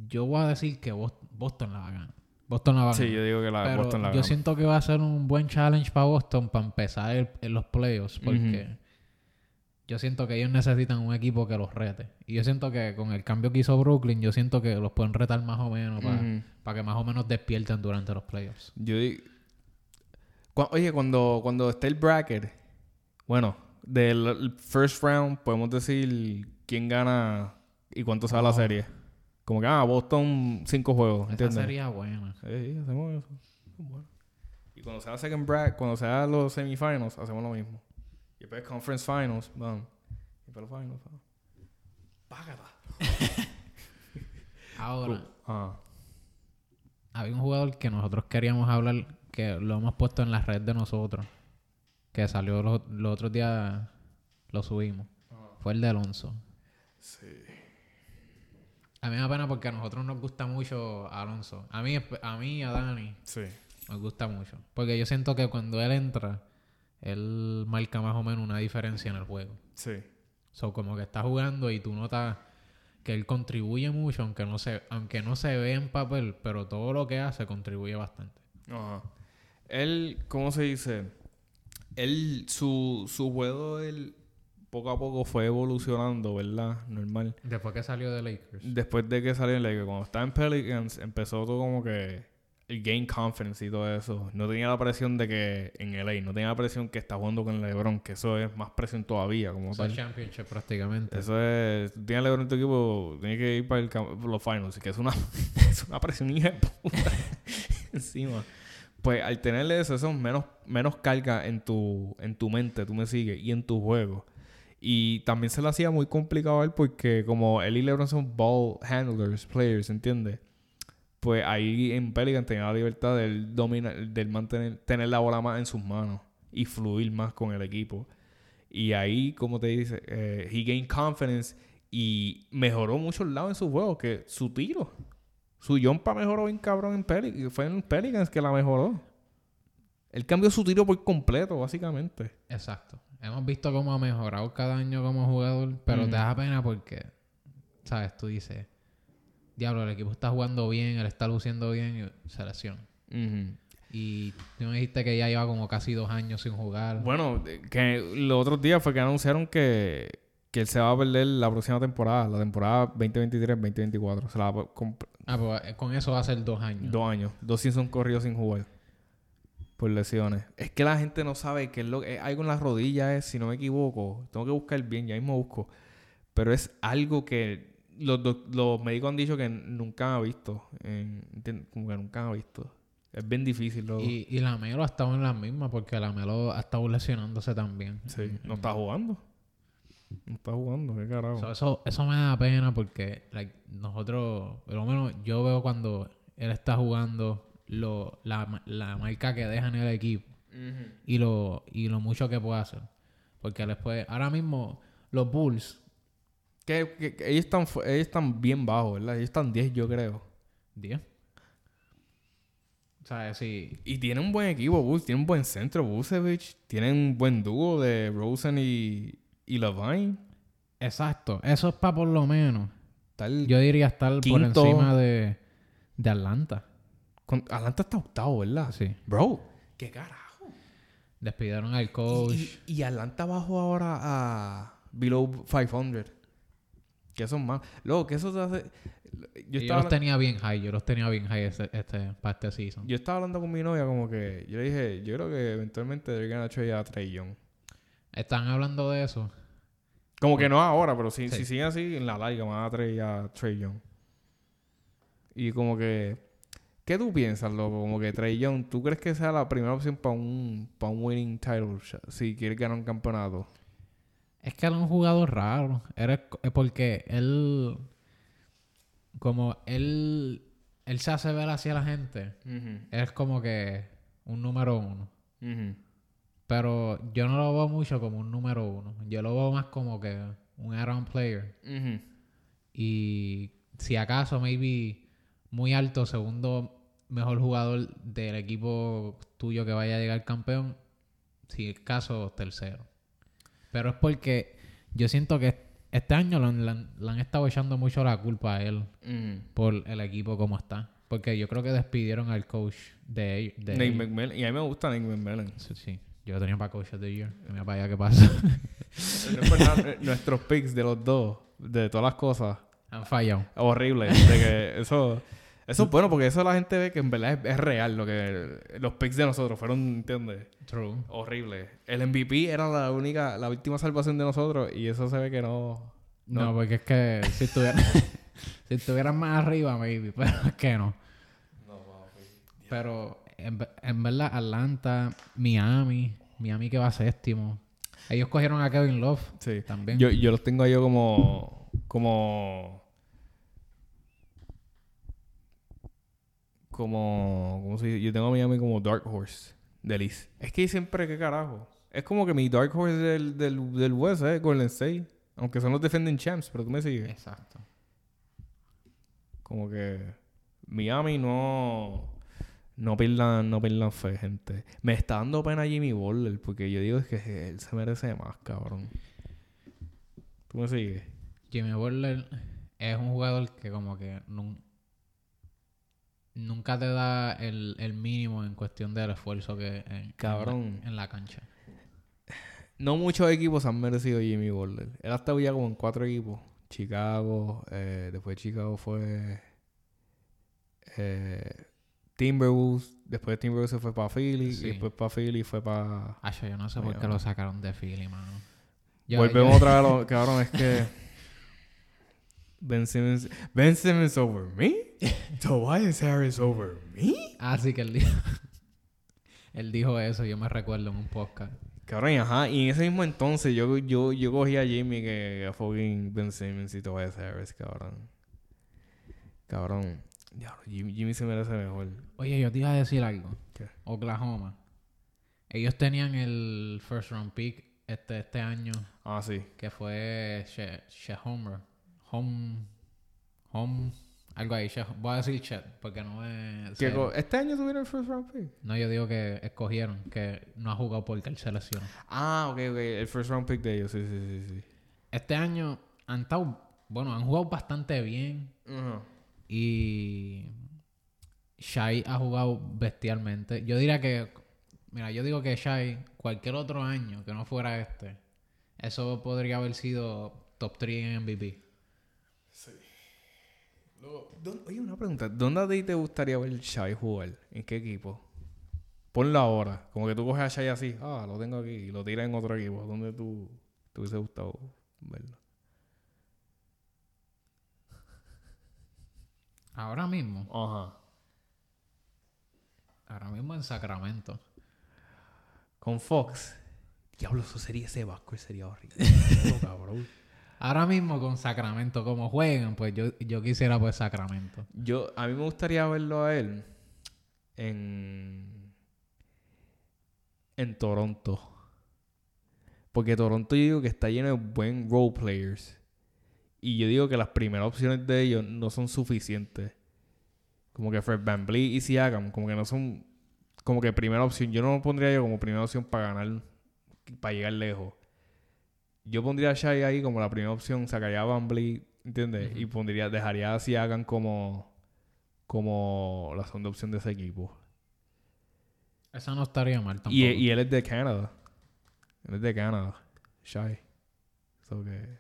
yo voy a decir que Bos- Boston la va a ganar. Boston la va a ganar.
Sí, yo digo que la
Pero
Boston la
yo
gana.
siento que va a ser un buen challenge para Boston para empezar el- en los playoffs. Porque yo siento que ellos necesitan un equipo que los rete. Y yo siento que con el cambio que hizo Brooklyn, yo siento que los pueden retar más o menos para, para que más o menos despierten durante los playoffs.
Yo digo... Oye, cuando, cuando esté el bracket, bueno, del el first round podemos decir quién gana y cuánto sale la
Oh.
serie. Como que, ah, Boston cinco juegos,
Esa
¿entiendes?
sería buena.
Sí, hacemos eso. Bueno. Y cuando sea second bracket, cuando sea los semifinals, hacemos lo mismo. Y después conference finals, vamos. Y después los finals, vamos. Págata.
Ahora,
Ah.
había un jugador que nosotros queríamos hablar, que lo hemos puesto en la red de nosotros, que salió los, los otros días, lo subimos. Fue el de Alonso.
Sí.
A mí me da pena porque a nosotros nos gusta mucho Alonso. A mí, a mí a Dani
Sí.
nos gusta mucho. Porque yo siento que cuando él entra, él marca más o menos una diferencia en el juego.
Sí.
So, como que está jugando y tú notas que él contribuye mucho, aunque no se, aunque no se ve en papel, pero todo lo que hace contribuye bastante.
Ajá. Él, ¿cómo se dice? Él, su, su juego, él poco a poco fue evolucionando, ¿verdad? Normal.
Después que salió de Lakers.
Después de que salió en Lakers, cuando estaba en Pelicans, empezó todo como que el gain confidence y todo eso. No tenía la presión de que en LA, no tenía la presión que está jugando con LeBron, que eso es más presión todavía, como
Eso es
tal.
championship prácticamente.
Eso es, tú tienes LeBron en tu equipo, tienes que ir para el los finals, que es una, es una presión hija de puta encima. Pues al tenerle eso, eso es menos, menos carga en tu, en tu mente, tú me sigues, y en tu juego. Y también se le hacía muy complicado a él porque como él y LeBron son ball handlers, players, ¿entiendes? Pues ahí en Pelican tenía la libertad del dominar, del mantener, tener la bola más en sus manos y fluir más con el equipo. Y ahí, como te dice, eh, he gained confidence y mejoró muchos lados en su juego, que su tiro. Su jumpa mejoró bien cabrón en Pelicans. Fue en Pelicans que la mejoró. Él cambió su tiro por completo, básicamente.
Exacto. Hemos visto cómo ha mejorado cada año como jugador, pero te da pena porque, ¿sabes? Tú dices, diablo, el equipo está jugando bien, él está luciendo bien y se lesiona. Y tú me dijiste que ya lleva como casi dos años sin jugar.
Bueno, que los otros días fue que anunciaron que, que él se va a perder la próxima temporada, la temporada 2023-2024. Se la va a
ah, pues eh, con eso va a ser dos años.
Dos años. Dos seasons corridos sin jugar. Por lesiones. Es que la gente no sabe que es lo que algo en las rodillas, si no me equivoco. Tengo que buscar bien, ya mismo busco. Pero es algo que los, los médicos han dicho que nunca han visto. como que nunca han visto. Es bien difícil. Luego.
Y, y la Melo ha estado en la misma porque la Melo ha estado lesionándose también.
Sí, no está jugando. No está jugando, qué carajo.
eso, eso me da pena porque nosotros, por lo menos yo veo cuando él está jugando lo, la, la marca que deja en el equipo y, lo, y lo mucho que puede hacer. Porque después, ahora mismo, los Bulls.
Que, ellos, están, ellos están bien bajos, ¿verdad? Ellos están 10, yo creo.
10. O sea, sí.
Y tienen un buen equipo, Bulls. Tienen un buen centro, Busevich. Tienen un buen dúo de Rosen y, y Levine.
Exacto. Eso es para por lo menos. yo diría estar por encima de, de Atlanta.
Atlanta está octavo, ¿verdad?
Sí.
Bro, ¿qué carajo?
Despidieron al coach.
Y, Atlanta bajó ahora a below 500. Que son más. Luego, que eso te hace.
Yo, los tenía bien high, yo los tenía bien high este, este, para este season.
Yo estaba hablando con mi novia como que... Yo le dije, yo creo que eventualmente deberían trade a Trey Young.
¿Están hablando de eso?
Como que no ahora, pero si, si siguen así, en la larga van a traer a Trey Young. Y como que... ¿Qué tú piensas, loco? Como que Trey Young, ¿tú crees que sea la primera opción para un, para un winning title si quieres ganar un campeonato?
Es que era un jugador raro. Era porque él. Como él. Él se hace ver hacia la gente. Es como que un número uno. Pero yo no lo veo mucho como un número uno. Yo lo veo más como que un around player. Y si acaso, maybe muy alto, segundo mejor jugador del equipo tuyo que vaya a llegar campeón. Si el caso, tercero. Pero es porque yo siento que este año le han, estado echando mucho la culpa a él por el equipo como está. Porque yo creo que despidieron al coach de, de
Nate McMillan. Y a mí me gusta Nate McMillan.
Sí, sí. Yo lo tenía para coach of the year. Mira para allá qué pasa.
nuestros picks de los dos, de todas las cosas.
Han fallado.
Horrible. De que eso... Eso es bueno porque eso la gente ve que en verdad es, real lo que los picks de nosotros fueron, ¿entiendes?
True.
Horrible. El MVP era la única, la última salvación de nosotros y eso se ve que
no. No, porque es que si estuvieran, si estuvieran más arriba, maybe, pero es que no. No, Pero en, en verdad, Atlanta, Miami, Miami que va séptimo. Ellos cogieron a Kevin Love. Sí. También.
Yo, yo los tengo yo como. como como, ¿cómo se dice? Yo tengo a Miami como Dark Horse de Liz. Es que siempre, ¿qué carajo? Es como que mi Dark Horse del, del, del West, ¿eh? Golden State. Aunque son los defending champs, pero tú me sigues.
Exacto.
Como que Miami no... No pierdan, no pierdan fe, gente. Me está dando pena Jimmy Butler porque yo digo es que él se merece más, cabrón. ¿Tú me sigues?
Jimmy Butler es un jugador que como que nunca te da el, el mínimo en cuestión del esfuerzo que en,
Cabrón.
En, la, cancha.
No muchos equipos han merecido Jimmy Butler. Él ha estado ya como en cuatro equipos. Chicago, eh, después de Chicago fue eh, Timberwolves, después de Timberwolves se fue para Philly, y después para Philly fue para...
Ah, yo no sé por qué lo sacaron de Philly, mano.
Volvemos otra vez, cabrón, es que... Ben Simmons... Ben Simmons over me? Tobias Harris over me?
Ah, sí que él dijo. él dijo eso, yo me recuerdo en un podcast.
Cabrón, ajá. Y en ese mismo entonces yo, yo, yo cogí a Jimmy que a fucking Ben Simmons y Tobias Harris, cabrón. Cabrón. Jimmy, Jimmy se merece mejor.
Oye, yo te iba a decir algo. ¿Qué? Oklahoma. Ellos tenían el first round pick este, este año,
Ah, sí.
que fue She, She Homer. Home. Home. Algo ahí. She- voy a decir Chet, porque no es.
¿Este año tuvieron el first round pick?
No, yo digo que escogieron, que no ha jugado porque él se lesionó.
Ah, ok, ok. El first round pick de ellos, sí, sí, sí. sí.
Este año han estado. Bueno, han jugado bastante bien.
Ajá.
Y. Shai ha jugado bestialmente. Yo diría que. Mira, yo digo que Shai, cualquier otro año que no fuera este, eso podría haber sido top 3 en MVP.
Luego, ¿dónde- Oye, una pregunta. ¿Dónde a ti te gustaría ver Shai jugar? ¿En qué equipo? Ponlo ahora. Como que tú coges a Shai así. Ah, lo tengo aquí. Y lo tiras en otro equipo. ¿Dónde tú te hubiese gustado verlo?
Ahora mismo,
Ajá.
ahora mismo en Sacramento.
Con Fox. Diablo, eso sería ese Vasco. Sería horrible. Cabrón.
Ahora mismo con Sacramento, como juegan, pues yo, yo quisiera pues Sacramento.
Yo, a mí me gustaría verlo a él en, en Toronto. Porque Toronto yo digo que está lleno de buen role players. Y yo digo que las primeras opciones de ellos no son suficientes. Como que Fred Van Vliet y Siakam, como que no son como que primera opción. Yo no lo pondría yo como primera opción para ganar, para llegar lejos. Yo pondría a Shai ahí como la primera opción, sacaría a Van Vliet, ¿entiendes? Y pondría, dejaría a Siakam como, como la segunda opción de ese equipo.
Esa no estaría mal tampoco.
Y, y él es de Canadá. Él es de Canadá. Shy. So que...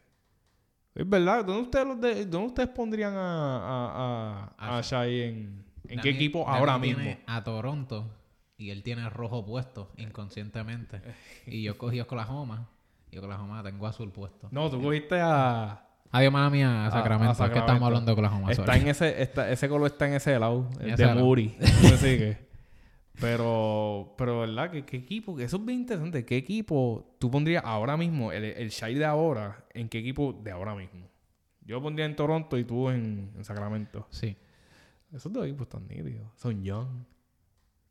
Es verdad. ¿Dónde ustedes, los de- dónde ustedes pondrían a, a, a,
A
a Shy en, en qué equipo ahora mismo?
A Toronto y él tiene rojo puesto inconscientemente. y yo cogí Oklahoma y Oklahoma tengo azul puesto.
No, tú cogiste a...
Adiós, mala mía, a
a
Sacramento. Es que
Sacramento.
estamos hablando de Oklahoma.
Está
sorry.
en ese, está, ese color está en ese lado. El de
lado.
Moody. ¿Tú me sigues? Pero, pero verdad, ¿Qué, qué equipo? Eso es bien interesante. ¿Qué equipo tú pondrías ahora mismo, el, el Shai de ahora, en qué equipo de ahora mismo? Yo lo pondría en Toronto y tú en, en Sacramento.
Sí.
Esos dos equipos están nítidos. Son young.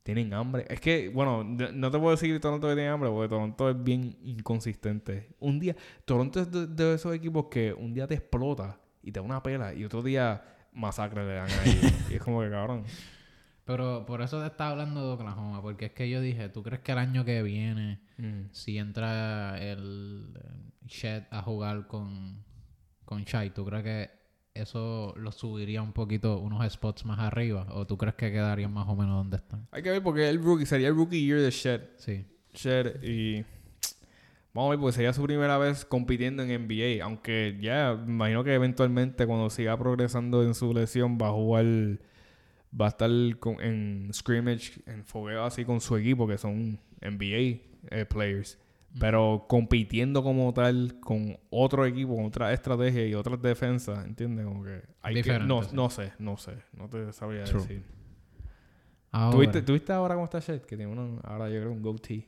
Tienen hambre. Es que, bueno, no te puedo decir que Toronto que tiene hambre porque Toronto es bien inconsistente. Un día, Toronto es de, de esos equipos que un día te explota y te da una pela y otro día masacre le dan ahí. y es como que cabrón.
Pero por eso te estaba hablando de Oklahoma, porque es que yo dije, ¿tú crees que el año que viene,
Mm.
si entra el eh, Shed a jugar con, con Shai, ¿tú crees que eso lo subiría un poquito unos spots más arriba? ¿O tú crees que quedarían más o menos donde están?
Hay que ver porque el rookie sería el rookie year de Shed.
Sí.
Shed y vamos a ver porque sería su primera vez compitiendo en NBA. Aunque ya me imagino que eventualmente cuando siga progresando en su lesión va a jugar, va a estar con- en scrimmage, en fogueo así con su equipo que son NBA eh, players. Pero compitiendo como tal con otro equipo, con otra estrategia y otras defensas, ¿entiendes? Como que hay que- no, no sé, no sé, no te sabría
True.
decir.
Ahora,
¿Tuviste, ¿Tuviste ahora cómo está Shed? Que tiene uno, ahora yo creo un goatee.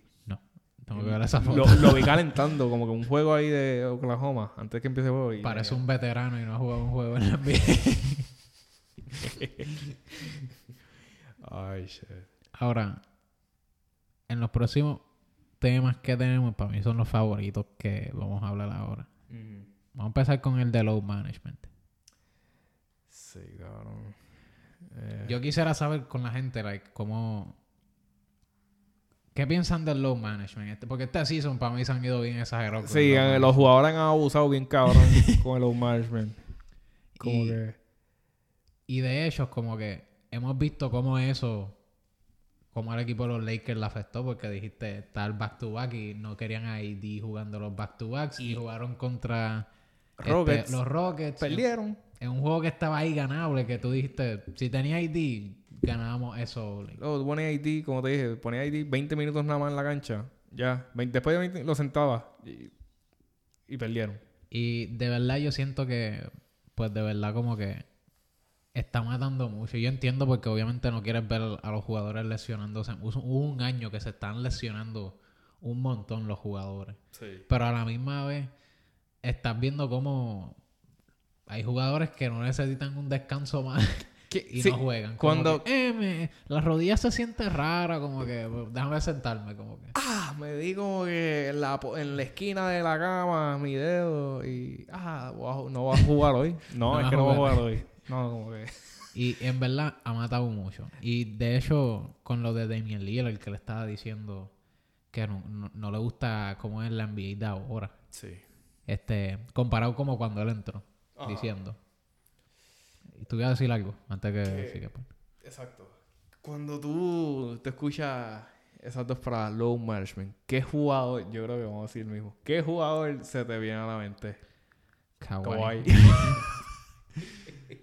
tengo que ver esa foto.
Lo, lo vi calentando, como que un juego ahí de Oklahoma, antes que empiece el juego. y-
Parece un veterano y no ha jugado un juego en la NBA.
Ay, shit.
Ahora, en los próximos temas que tenemos, para mí son los favoritos que vamos a hablar ahora. Vamos a empezar con el de load management.
Sí, cabrón. Eh,
Yo quisiera saber con la gente, like, cómo... ¿Qué piensan del load management? Este- porque esta season para mí se han ido bien exagerados.
sí, eh, los jugadores han abusado bien cabrón con el load management. Como
Y-
que...
Y de hecho, como que hemos visto cómo eso, cómo al equipo de los Lakers le afectó, porque dijiste tal back to back y no querían a AD jugando los back to backs y jugaron contra este, los Rockets.
Perdieron.
En un juego que estaba ahí ganable, que tú dijiste, si tenía AD, ganábamos eso.
tú pones ID, como te dije, ponías ID 20 minutos nada más en la cancha. Ya. 20 después de 20 lo sentaba y, y perdieron.
Y de verdad yo siento que, pues de verdad como que está matando mucho. Yo entiendo porque obviamente no quieres ver a los jugadores lesionándose. Hubo un año que se están lesionando un montón los jugadores.
Sí.
Pero a la misma vez estás viendo cómo hay jugadores que no necesitan un descanso más
Que-
y
sí,
no juegan. Como
cuando-
que, eh, me- la rodilla se siente rara, como que pues, déjame sentarme, como que.
Ah, me di como que en la, en la esquina de la cama mi dedo y... Ah, no voy a jugar hoy. No,
No
es que no voy a
jugar
hoy. No, como que...
Y en verdad ha matado mucho. Y de hecho, con lo de Damian Lillard, que le estaba diciendo que no, no- no le gusta cómo es la NBA de ahora.
Sí.
Este, comparado como cuando él entró,
Ajá.
diciendo. Y tú ibas a decir algo antes que
Que-
siga, pues.
Exacto. Cuando tú te escuchas esas dos palabras, low management, ¿qué jugador, yo creo que vamos a decir el mismo, qué jugador se te viene a la mente?
Kawhi.
Kawhi.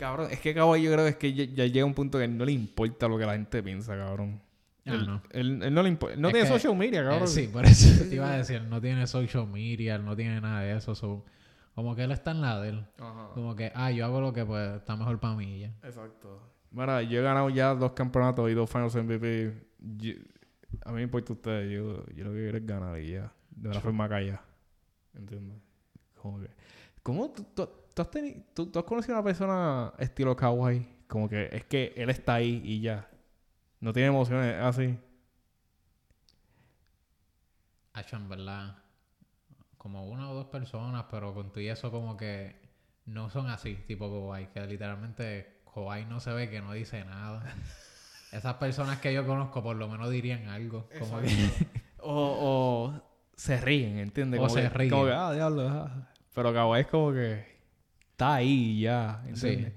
cabrón, es que Kawhi yo creo que es que ya, ya llega un punto que no le importa lo que la gente piensa, cabrón.
Ah,
él,
no.
él- él no le importa. No
Es
tiene
que-
social media, cabrón.
Eh, sí, por eso te iba a decir, no tiene social media, no tiene nada de eso. so, como que él está en la de él.
Ajá.
Como que, ah, yo hago lo que pues está mejor para mí ya.
Exacto. Mira, yo he ganado ya dos campeonatos y dos Finals MVP. Yo- a mí me importa ustedes. Yo, yo lo que quiero es ganar y ya. De una forma callada. ¿Entiendes? Como que... ¿Cómo tú, tú- tú has teni- tú- tú has conocido a una persona estilo Kawhi? Como que es que él está ahí y ya. No tiene emociones así.
Hacho, en verdad, como una o dos personas, pero con tú y eso como que no son así, tipo Kawhi, que literalmente Kawhi no se ve que no dice nada. Esas personas que yo conozco por lo menos dirían algo. Como que,
O, o se ríen, ¿entiendes?
O
Como
se
que-
ríen.
Como que, ah, diablo, ah. Pero Kawhi es como que está ahí ya, ¿entiendes?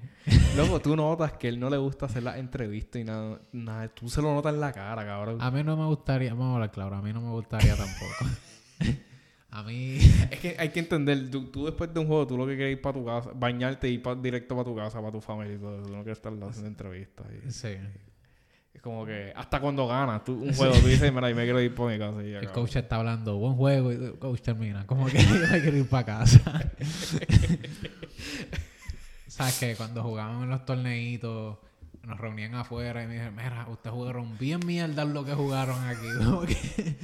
Luego tú notas que él no le gusta hacer las entrevistas y nada, nada. Tú se lo notas en la cara, cabrón.
a mí no me gustaría, vamos a hablar claro, a mí no me gustaría tampoco. a mí,
Es que hay que entender, tú, tú después de un juego, tú lo que quieres ir para tu casa, bañarte y ir pa- directo para tu casa, para tu familia y todo eso. Tú no quieres estar haciendo entrevistas. y-
sí,
como que hasta cuando ganas tú, un juego, tú dices, mira, yo me quiero ir para mi casa y ya,
el coach está hablando, buen juego, y el coach termina, como que yo me quiero ir para casa. ¿Sabes que Cuando jugábamos en los torneitos, nos reunían afuera y me dijeron, mira, ustedes jugaron bien mierda lo que jugaron aquí. Como que-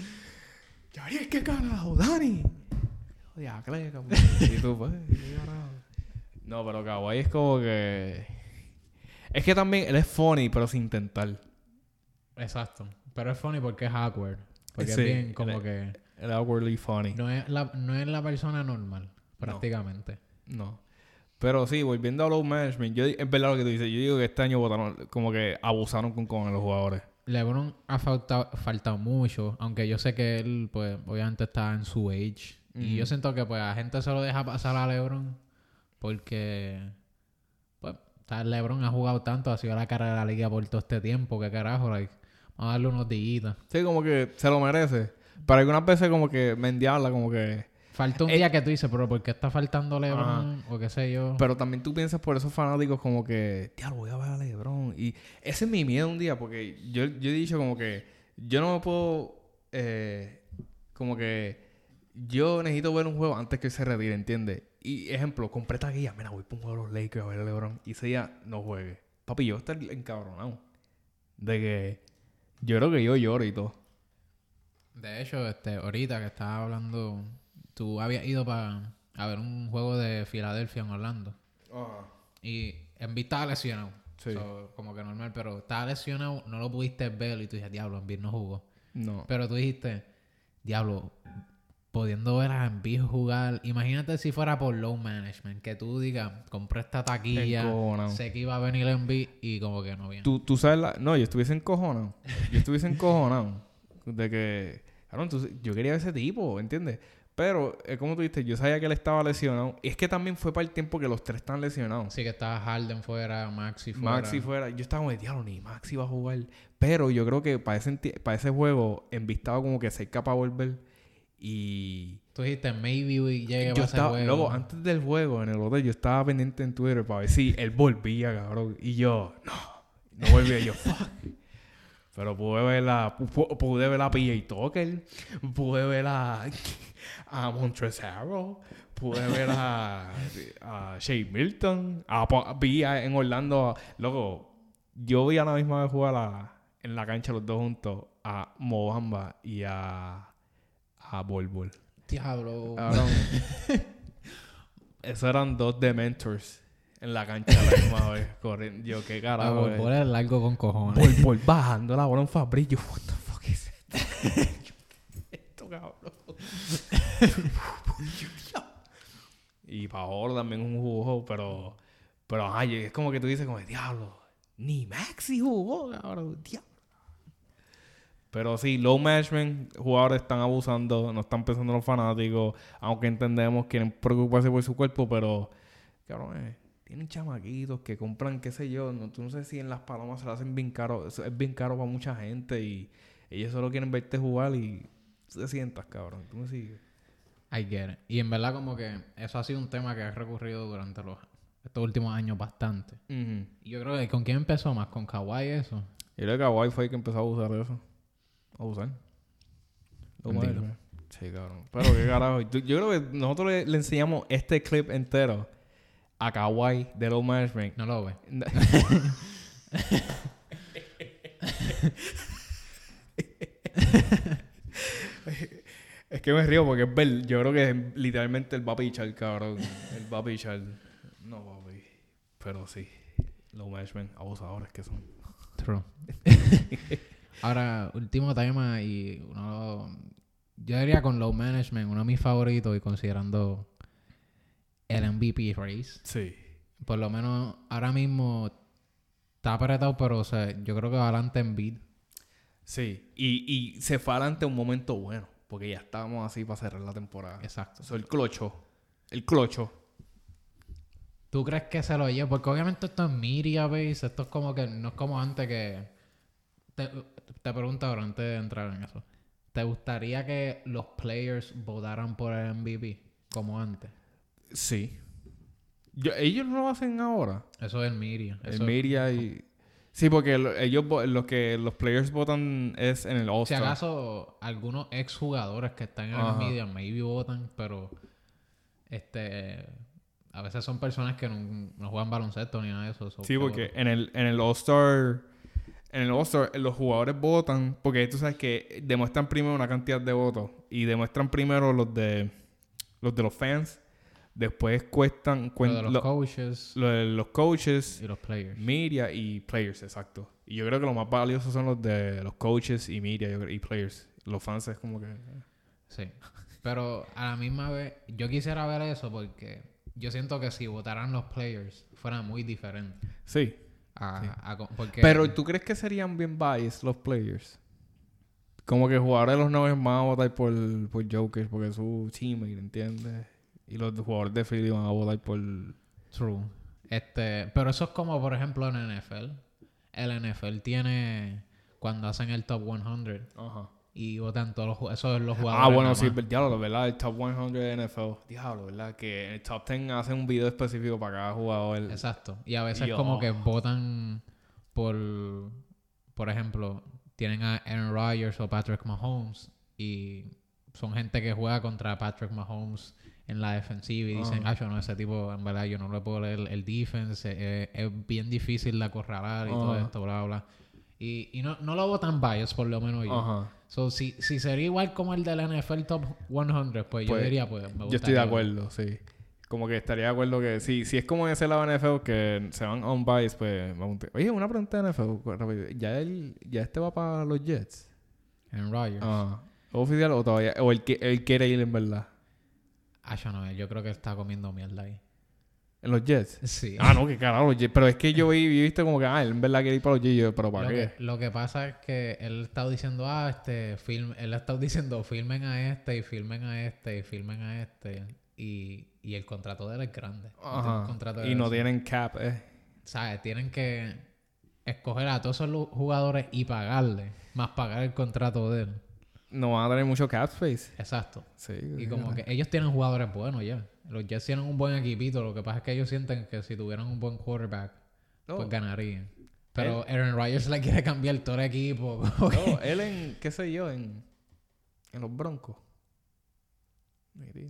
Gabriel, ¿qué carajo? Dani. Y tú, pues. No, pero Kawhi es como que... Es que también él es funny, pero sin intentar.
Exacto. Pero es funny porque es awkward. Porque
Sí,
es bien como que...
Es awkwardly funny.
No es, la, no es la persona normal, prácticamente.
No. Pero sí, volviendo a low management, yo, es verdad lo que tú dices. Yo digo que este año votaron, como que abusaron con, con los jugadores.
LeBron ha faltado, faltado mucho, aunque yo sé que él, pues, obviamente está en su age. Y yo siento que, pues, la gente se lo deja pasar a LeBron porque, pues, LeBron ha jugado tanto, ha sido la cara de la liga por todo este tiempo, que carajo, like, a darle unos días.
Sí, como que se lo merece. Pero algunas veces como que mendiarla, como que...
Falta un
Eh,
día que tú dices, pero ¿por qué está faltando LeBron? O qué sé yo.
Pero también tú piensas por esos fanáticos como que, diablo, voy a ver a LeBron. Y ese es mi miedo un día, porque yo, yo he dicho como que yo no me puedo, eh, como que yo necesito ver un juego antes que él se retire, ¿entiendes? Y ejemplo, compré taquilla, mira, voy para un juego de los Lakers a ver a LeBron. Y ese día no juegue. Papi, yo voy a estar encabronado. De que yo creo que yo lloro y todo.
De hecho, este, ahorita que estaba hablando, tú habías ido para a ver un juego de Filadelfia en Orlando. Y Embiid estaba lesionado.
Sí.
So, como que normal, pero estaba lesionado, no lo pudiste ver y tú dijiste, diablo, Embiid no jugó.
No.
Pero tú dijiste, diablo, pudiendo ver a Embiid jugar, imagínate si fuera por low management, que tú digas, compré esta taquilla,
Encojonado.
sé que iba a venir Embiid y como que no viene.
Tú, tú sabes la... No, yo estuviese encojonado. Yo estuviese encojonado. De que... Cabrón, tú- yo quería ver ese tipo, ¿entiendes? Pero, eh, como tú dijiste, yo sabía que él estaba lesionado. Y es que también fue para el tiempo que los tres están lesionados.
Así que estaba Harden fuera, Maxi fuera.
Maxi fuera. Yo estaba como diablo, ni Maxi va a jugar. Pero yo creo que para ese, para ese juego, envistaba como que ser capaz de volver. Y...
Tú dijiste, maybe llegue
Yo
ese
estaba,
juego.
luego, antes del juego, en el hotel, yo estaba pendiente en Twitter para ver si él volvía, cabrón. Y yo, no, no volvía. Yo, fuck. Pero pude ver la, pu- pude ver a PJ Tucker, pude ver a, a Montrezl pude ver a, a Shea Milton, a, vi a- en Orlando, luego, yo vi a la misma vez jugar a- en la cancha los dos juntos a Mobamba y a, a Bol Bol.
Diablo.
Cabrón. Esos eran dos Dementors. en la cancha a la misma vez, corriendo. Yo, qué carajo.
por,
eh.
por el largo con cojones.
Por bajando la bola en Fabrillo. What the fuck is esto? esto, cabrón. y Paolo también es un jugo, pero... Pero, ay, es como que tú dices como, diablo, ni Maxi jugó, cabrón, diablo. Pero sí, low management, jugadores están abusando, no están pensando los fanáticos, aunque entendemos quieren preocuparse por su cuerpo, pero, cabrón, eh, tienen chamaquitos que compran, qué sé yo, no, tú no sé si en las palomas se lo hacen bien caro, eso es bien caro para mucha gente y ellos solo quieren verte jugar y te sientas, cabrón, tú me sigues.
I get it. Y en verdad como que eso ha sido un tema que ha recurrido durante los estos últimos años bastante. Y yo creo que con quién empezó más, con Kawhi eso.
Yo creo que Kawhi fue el que empezó a usar eso. A usar. Low
Bendito.
management. Sí, cabrón. Pero qué carajo. Yo, creo que nosotros le, le enseñamos este clip entero a Kawhi de Low Management.
No lo ve.
Es que me río porque es ver, yo creo que literalmente él va a pichar, cabrón. Él va a pichar. No, papi. Pero sí. Low management, abusadores que son.
True. Ahora, último tema y uno... Yo diría con low management, uno de mis favoritos y considerando el MVP race.
Sí.
Por lo menos ahora mismo está apretado, pero o sea, yo creo que va adelante en beat.
Sí. Y, y se fue adelante un momento bueno. Porque ya estábamos así para cerrar la temporada.
Exacto.
Eso, el clocho. El clocho.
¿Tú crees que se lo lleva? Porque obviamente esto es media base, esto es como que no es como antes que... Te, te pregunto ahora antes de entrar en eso. ¿Te gustaría que los players votaran por el MVP como antes?
Sí. Yo- ellos no lo hacen ahora.
Eso es el media.
El media y... Sí, porque lo- ellos lo que los players votan es en el
Si
All-Star.
acaso algunos exjugadores que están en
Ajá.
el media maybe votan, pero este a veces son personas que no, no juegan baloncesto ni nada de eso. so
Sí,
que
porque
votan.
en el, en el All-Star... En el All-Star los jugadores votan porque tú sabes que demuestran primero una cantidad de votos y demuestran primero los de los de los fans, después cuestan
Lo
cuen-
de los
lo-
coaches
lo de los coaches,
y los players.
media y players, exacto. Y yo creo que lo más valioso son los de los coaches y media y players. Los fans es como que
Sí. Pero a la misma vez, yo quisiera ver eso porque yo siento que si votaran los players fuera muy diferente.
sí.
A, a co- porque
Pero ¿tú crees que serían bien biased los players? Como que jugadores de los nueve van a votar por, por Joker porque es su teammate, ¿entiendes? Y los jugadores de Philly van a votar por...
True. Este, pero eso es como, por ejemplo, en NFL. El NFL tiene cuando hacen el top 100
Ajá.
Y votan todos los ju- eso es los jugadores.
Ah, bueno, sí, diablo, ¿verdad? El top 100 de NFL. Diablo, ¿verdad? Que en el top 10 hacen un video específico para cada jugador.
Exacto. Y a veces
Yo.
como que votan por por ejemplo, tienen a Aaron Rodgers o Patrick Mahomes y son gente que juega contra Patrick Mahomes en la defensiva y dicen, ah, no, ese tipo, en verdad, yo no le puedo leer el defense, eh, es bien difícil de acorralar y todo
Ajá.
esto, bla, bla. Y, y no, no lo votan bias, por lo menos yo.
Ajá.
So, si, si sería igual como el del NFL Top 100, pues, yo
Pues,
diría, pues, me
Yo estoy de acuerdo, sí. Como que estaría de acuerdo que si, si es como en ese lado de NFL que se van on bias, pues me apunté. Oye, una pregunta de NFL, rápido. ¿Ya, él, ¿Ya este va para los Jets?
Aaron Rodgers.
Ah. ¿Oficial o todavía? ¿O él, él quiere ir en verdad?
Ah, yo no, yo creo que está comiendo mierda ahí.
¿En los Jets?
Sí.
Ah, no, que carajo, los Jets. Pero es que yo vi, vi viste como que, ah, él en verdad quiere ir para los Jets. Yo, ¿Pero para
Lo
qué?
que, lo que pasa es que él está diciendo, ah, este, film, él está diciendo, filmen a este y filmen a este y filmen a este. Y, y el contrato de él es grande.
Ajá.
contrato de
Y no tienen cap, eh.
¿Sabes? Tienen que escoger a todos esos jugadores y pagarle, más pagar el contrato de él.
No van a tener mucho cap space.
Exacto.
Sí.
Y como que ellos tienen jugadores buenos ya. Los Jets tienen un buen equipito. Lo que pasa es que ellos sienten que si tuvieran un buen quarterback,
No.
pues ganarían. Pero Aaron Rodgers le quiere cambiar todo el equipo.
No, él en, qué sé yo, en, en los Broncos. Mira.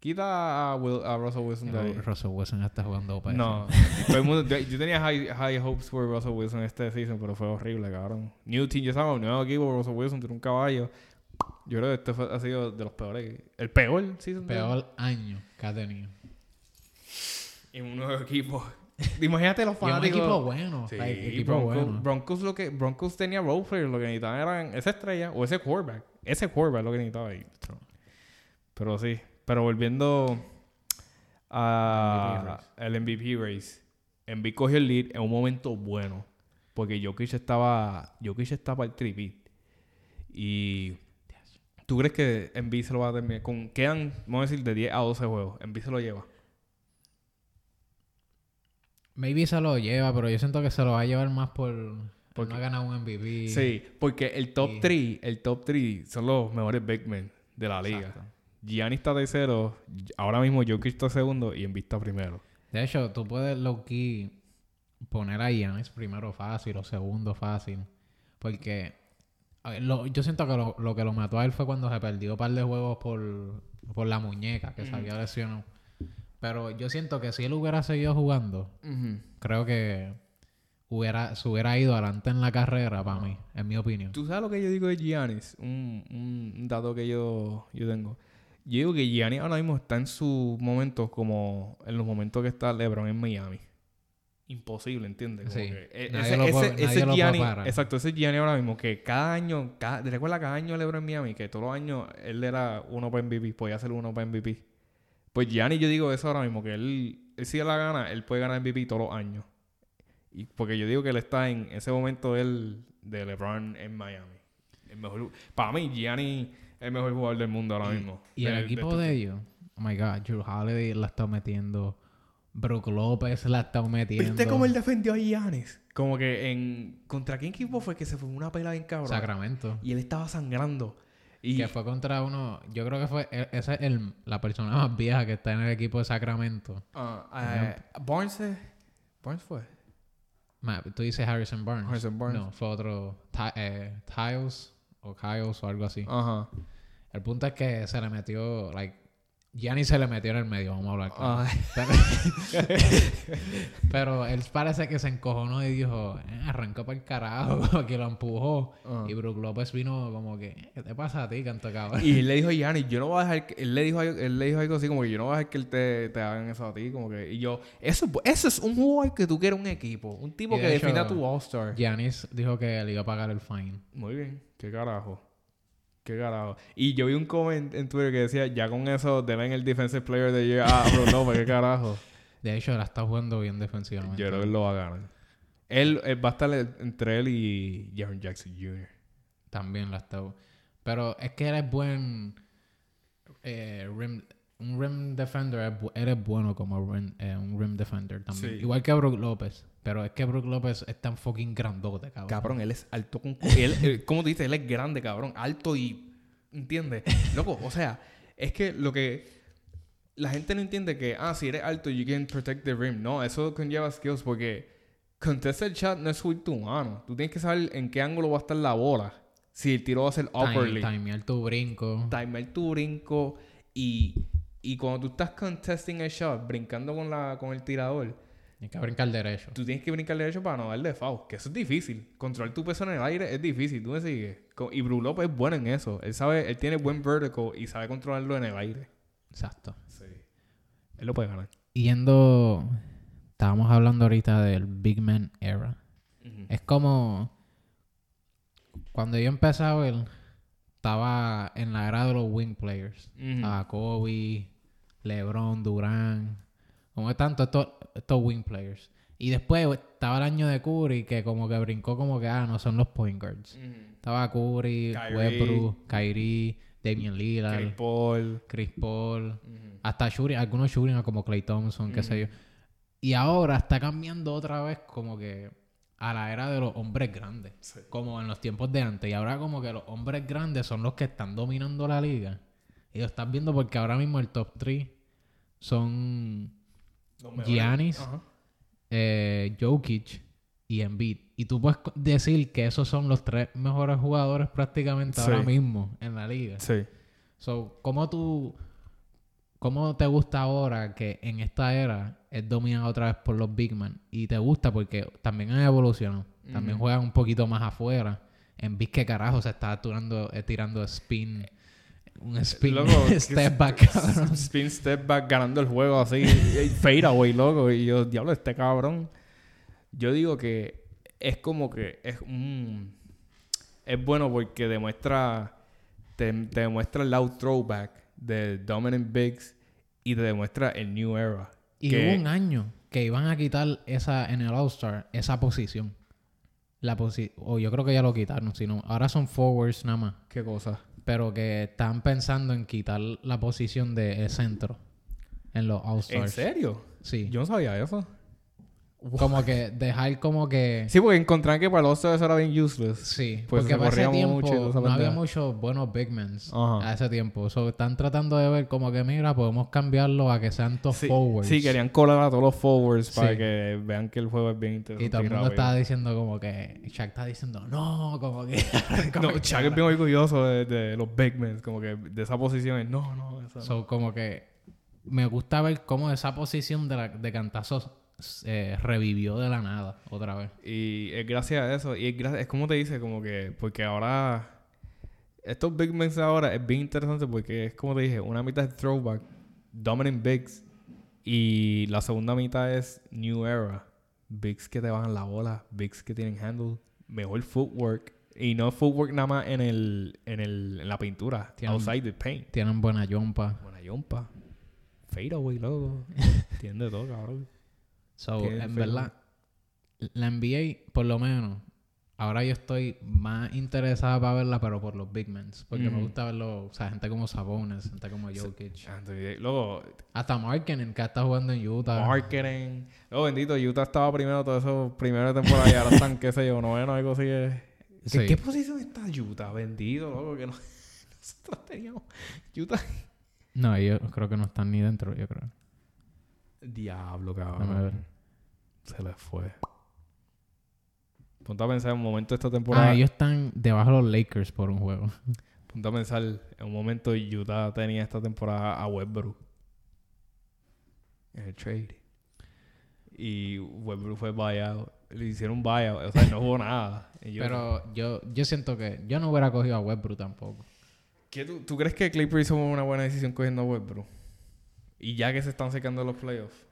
Quita a, Will- a Russell Wilson de ahí.
Russell Wilson está jugando OPS.
No, todo el mundo- yo, tenía high, high hopes por Russell Wilson este season, pero fue horrible, cabrón. New team, yo estaba nuevo equipo, Russell Wilson tiene un caballo. Yo creo que este fue- ha sido de los peores. El peor season de.
Peor año que ha tenido.
En un nuevo equipo. Imagínate los
Y un
fanáticos.
equipo bueno.
Sí,
like, equipo
Broncos,
bueno.
Broncos, lo que, Broncos tenía role players, lo que necesitaban eran esa estrella o ese quarterback. Ese quarterback es lo que necesitaba ahí. Pero sí. Pero volviendo a el MVP race. MVP cogió el lead en un momento bueno. Porque Jokic estaba. Jokic estaba el tripit. Y. ¿Tú crees que Embiid se lo va a terminar? Con, quedan, vamos a decir, de 10 a 12 juegos. Embiid se lo lleva.
Maybe se lo lleva, pero yo siento que se lo va a llevar más por...
Porque-
no ganar un MVP.
Sí, porque el top
Y-
3, el top 3 son los mejores big men de la liga.
Exacto.
Gianni está tercero, ahora mismo Jokic está segundo y Embiid está primero.
De hecho, tú puedes low key poner a Giannis primero fácil o segundo fácil. Porque lo- yo siento que lo, lo que lo mató a él fue cuando se perdió un par de juegos por, por la muñeca, que se había lesionado. Pero yo siento que si él hubiera seguido jugando, creo que hubiera, se hubiera ido adelante en la carrera para mí, en mi opinión.
¿Tú sabes lo que yo digo de Giannis? Un, un dato que yo, yo tengo. Yo digo que Giannis ahora mismo está en sus momentos como en los momentos que está LeBron en Miami. Imposible, ¿entiendes? Como
Sí.
que,
Nadie
ese,
lo puede-
ese-
nadie
ese
lo puede
Giannis-
parar.
exacto, ese Giannis ahora mismo que cada año, cada, ¿te recuerdas cada año LeBron en Miami? Que todos los años él era uno para MVP, podía ser uno para MVP. Pues Giannis yo digo eso ahora mismo, que él, él si él la gana, él puede ganar MVP todos los años. Y porque yo digo que él está en ese momento él de LeBron en Miami. El mejor, para mí, Gianni es el mejor jugador del mundo ahora mismo.
Y el
De-
equipo
de-
de ellos, oh my god, Drew Holiday la está metiendo. Brook López la está metiendo.
¿Viste cómo él defendió a Giannis? Como que en... ¿Contra qué equipo fue que se fue una pelea bien cabrón?
Sacramento.
Y él estaba sangrando. Y...
Que fue contra uno. Yo creo que fue. e- Esa es el, la persona más vieja que está en el equipo de Sacramento.
ah, eh, Barnes... Barnes fue.
Ma, Tú dices Harrison Barnes.
Harrison Barnes.
No, fue otro. Eh, Tiles o Kyles o algo así.
Ajá.
El punto es que se le metió. Like. Gianni se le metió en el medio, vamos a hablar claro. Pero, pero él parece que se encojonó y dijo, eh, arrancó para el carajo, que lo empujó.
Ah.
Y Brook López vino como que, ¿qué te pasa a ti, canto cabrón?
Y él le dijo a Giannis, yo no voy a dejar que... Él le dijo, él le dijo algo así como que yo no voy a dejar que él te, te hagan eso a ti. Como que... Y yo... Eso, eso es un jugador que tú quieres un equipo. Un tipo que
hecho-
defina tu All-Star.
Giannis dijo que le iba a pagar el fine.
Muy bien. ¿Qué carajo? ¿Qué carajo? Y yo vi un comment en Twitter que decía, ya con eso deben el Defensive Player de Year a Brook López. ¿Qué carajo?
De hecho, él está jugando bien defensivamente.
Yo creo que él lo va a ganar. Él, él va a estar entre él y Jaron Jackson Jr.
También la está. Pero es que él es buen. eh, rim- un rim defender. es bu- Él es bueno como rim- eh, un rim defender también.
Sí.
Igual que Brook López. Pero es que Brook López es tan fucking grandote, cabrón.
Cabrón, él es alto con... él, él- como tú dices, él es grande, cabrón. Alto y... ¿Entiendes? Loco, o sea, es que lo que... La gente no entiende que, ah, si eres alto, you can protect the rim. No, eso conlleva skills porque contestar el shot no es subir tu mano. Tú tienes que saber en qué ángulo va a estar la bola. Si el tiro va a ser upperly.
Time, timear tu brinco.
timer tu brinco y, y cuando tú estás contesting el shot, brincando con, la, con el tirador,
Tienes que brincar derecho.
tú tienes que brincar derecho para no darle foul, que eso es difícil. Controlar tu peso en el aire es difícil, tú me sigues. Y Brook López es bueno en eso. Él sabe, él tiene buen vertical y sabe controlarlo en el aire.
Exacto.
Sí. Él lo puede ganar.
Yendo. Estábamos hablando ahorita del Big Man Era. Es como. Cuando yo empecé a ver, estaba en la era de los wing players. A Kobe, LeBron, Durán. Como tanto estos, estos wing players. Y después estaba el año de Curry, que como que brincó como que, ah, no son los point guards. Estaba Curry,
Kyrie.
Westbrook, Kyrie, Damian Lillard,
Chris
Chris,
Paul.
Paul.
Ujú.
Hasta shooting, algunos shooting como Clay Thompson, qué sé yo. Y ahora está cambiando otra vez como que a la era de los hombres grandes.
Sí.
Como en los tiempos de antes. Y ahora como que los hombres grandes son los que están dominando la liga. Y lo estás viendo porque ahora mismo el top 3 son. Giannis, eh, Jokic y Embiid. Y tú puedes decir que esos son los tres mejores jugadores prácticamente ahora
Sí.
mismo en la liga.
Sí.
So, ¿cómo tú... ¿Cómo te gusta ahora que en esta era es dominado otra vez por los big man? Y te gusta porque también han evolucionado. También juegan un poquito más afuera. En que carajo se está tirando, eh, tirando spin un spin
Loco,
step back, cabrón.
Spin step back ganando el juego así. fade away, loco. Y yo, diablo, este cabrón. Yo digo que es como que es un. Es bueno porque demuestra. Te, te demuestra el loud throwback de Dominant Bigs y te demuestra el new era.
Y
que-
hubo un año que iban a quitar esa en el All-Star, esa posición. La posi o yo creo que ya lo quitaron, sino ahora son forwards nada más.
¿Qué cosa?
Pero que están pensando en quitar la posición de centro en los
¿En
All-Stars.
serio?
Sí.
Yo no sabía eso.
Como que dejar como que...
Sí, porque encontraron que para los otros eso era bien useless.
Sí,
Pues
porque para ese tiempo
mucho
no había muchos buenos big men
Ajá.
a ese tiempo. So, están tratando de ver como que, mira, podemos cambiarlo a que sean todos
Sí,
forwards.
sí, querían colar a todos los forwards para
Sí.
que vean que el juego es bien interesante.
Y todo el mundo
rápido.
estaba diciendo como que... Shaq está diciendo, no, como que... como
No,
que-
Chuck es bien orgulloso de, de los big men, como que de esa posición. es, No, no, esa no.
So, como que me gusta ver cómo esa posición de, la, de cantazos eh, revivió de la nada otra vez.
Y es gracias a eso. Y es, gracias, es como te dice, como que... Porque ahora... Estos big men ahora es bien interesante porque es como te dije, una mitad es throwback, dominant bigs. Y la segunda mitad es new era. Bigs que te bajan la bola, bigs que tienen handle, mejor footwork. Y no footwork nada más en el, en el, en la pintura,
Tienen-
outside the paint.
Tienen buena yompa.
Buena yompa. Fade away, loco. Tiene todo, cabrón.
So, en
feo.
verdad, la NBA, por lo menos, ahora yo estoy más interesada para verla, pero por los big men. Porque me gusta verlo, o sea, gente como Sabonis, gente como Jokic.
Anthony, Luego,
Hasta Markkinen, que está jugando en Utah.
marketing. Luego, bendito, Utah estaba primero todo eso, primera temporada y ahora están, qué sé yo, noveno, algo así. ¿Qué,
Sí.
qué posición está Utah? Bendito, loco, que no... Nosotros teníamos Utah.
No, yo creo que no están ni dentro, yo creo.
Diablo,
ver.
cabrón. Se les fue. Ponte a pensar en un momento de esta temporada.
Ah, ellos están debajo de los Lakers por un juego.
Ponte a pensar en un momento Utah tenía esta temporada a Westbrook. En el trade. Y Westbrook fue buyout. Le hicieron un buyout. O sea, no jugó nada.
Pero yo, yo siento que yo no hubiera cogido a Westbrook tampoco.
¿Qué tú, ¿Tú crees que Clippers hizo una buena decisión cogiendo a Westbrook? Y ya que se están secando los playoffs.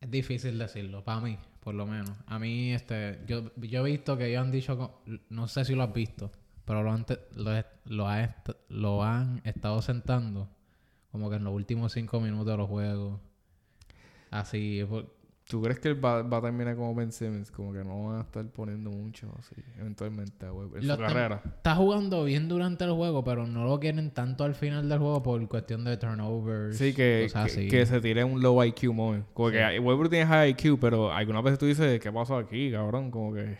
Es difícil decirlo, para mí, por lo menos. A mí, este, yo, yo he visto que ellos han dicho, no sé si lo has visto, pero lo han, lo, lo, lo han estado sentando como que en los últimos cinco minutos de los juegos. Así,
¿Tú crees que él va, va a terminar como Ben Simmons? Como que no van a estar poniendo mucho así, eventualmente, a Westbrook, en
Lo
su carrera.
está jugando bien durante el juego, pero no lo quieren tanto al final del juego por cuestión de turnovers.
Sí, que,
cosas
que,
así.
que se tire un low IQ moment. Como
Sí.
que Westbrook tiene high IQ, pero algunas veces tú dices, ¿qué pasó aquí, cabrón? Como que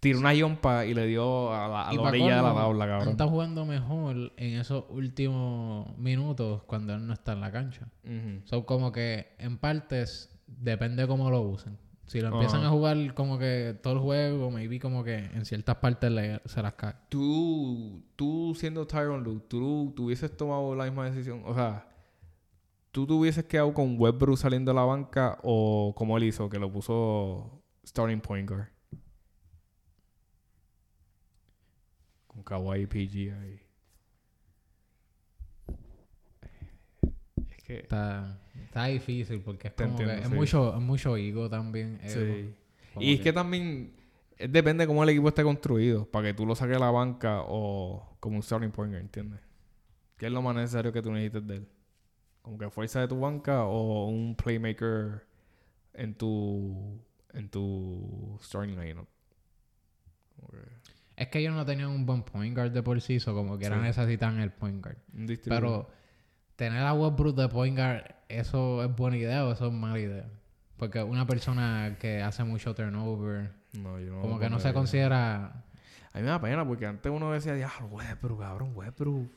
tiró una yompa y le dio a la, a la orilla de la tabla, cabrón.
estado jugando mejor en esos últimos minutos cuando él no está en la cancha. Son como que en partes depende cómo lo usen. Si lo empiezan a jugar como que todo el juego, maybe como que en ciertas partes le- se las cae.
Tú, tú siendo Tyron Lue, tú, tú hubieses tomado la misma decisión. O sea, ¿tú te hubieses quedado con Westbrook saliendo de la banca o como él hizo, que lo puso starting point guard? Con Kawhi y PG ahí. Es que...
Está, está difícil porque es como
entiendo,
que es
sí.
mucho, es mucho ego también. ego.
Sí.
Como
Y es que también eh, depende de cómo el equipo esté construido, para que tú lo saques de la banca o como un starting point, guard, ¿entiendes? ¿Qué es lo más necesario que tú necesites de él? Como que fuerza de tu banca o un playmaker en tu en tu starting lineup.
Es que ellos no tenían un buen point guard de por sí, so como que
Sí.
necesitan el point guard. Pero tener a Westbrook de point guard, ¿eso es buena idea o eso es mala idea? Porque una persona que hace mucho turnover,
no, yo no
como que no se considera...
A mí me da pena porque antes uno decía, ya, Westbrook, cabrón, Westbrook.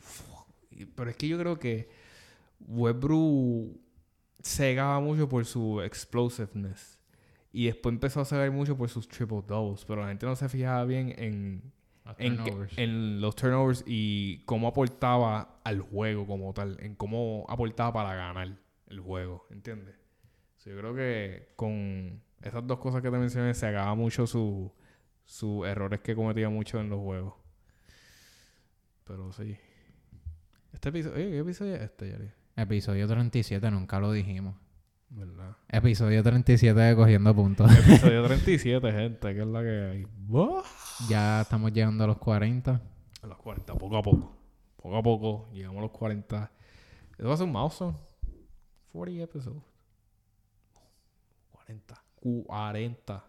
Pero es que yo creo que Westbrook cegaba mucho por su explosiveness. Y después empezó a cegar mucho por sus triple doubles. Pero la gente no se fijaba bien en, en, los turnovers y cómo aportaba al juego como tal. En cómo aportaba para ganar el juego. ¿Entiendes? So, yo creo que con esas dos cosas que te mencioné se acaba mucho su- sus errores que cometía mucho en los juegos. Pero sí. Este episodio... ¿Qué episodio es este, Yari?
Episodio 37, nunca lo dijimos.
¿Verdad?
Episodio 37 de Cogiendo Puntos.
Episodio 37, gente, que es la que hay. ¡Buah!
ya estamos llegando a los 40.
A los 40, poco a poco. Poco a poco, llegamos a los 40. Eso va a ser un milestone. 40 episodes. 40. 40.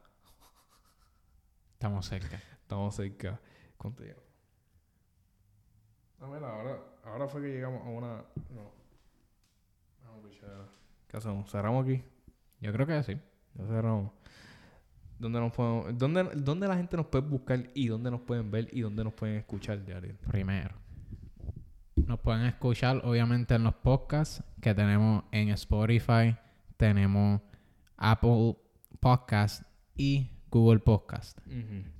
Estamos cerca.
Estamos cerca. ¿Cuánto llegamos? Ah, mira, ahora, ahora fue que llegamos a una... No. Vamos, pichadera. ¿Qué hacemos? ¿Cerramos aquí?
Yo creo que sí.
Ya cerramos. ¿Dónde, nos podemos, dónde, ¿Dónde la gente nos puede buscar y dónde nos pueden ver y dónde nos pueden escuchar, Yariel?
Primero. Nos pueden escuchar, obviamente, en los podcasts que tenemos en Spotify, tenemos Apple Podcast y Google Podcast.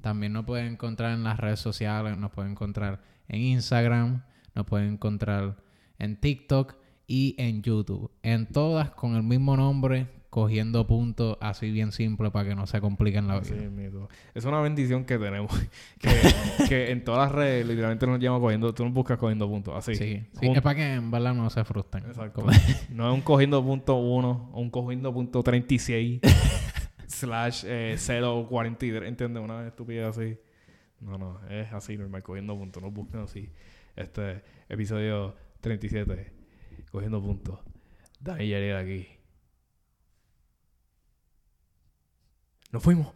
También nos pueden encontrar en las redes sociales, nos pueden encontrar en Instagram, nos pueden encontrar en TikTok y en YouTube. En todas con el mismo nombre, cogiendo puntos así bien simple para que no se compliquen la vida.
Es una bendición que tenemos. que, que en todas las redes literalmente nos llama cogiendo... Tú nos buscas cogiendo puntos. Así.
Sí, sí, es para que en verdad no se frustren.
Exacto.
Como-
No es un cogiendo punto uno un cogiendo punto 36 slash eh, 043, ¿entiendes? Una estupidez así. No, no, es así normal, cogiendo puntos. No busquen así. Este episodio 37, cogiendo puntos. Dani Yared aquí. Nos fuimos.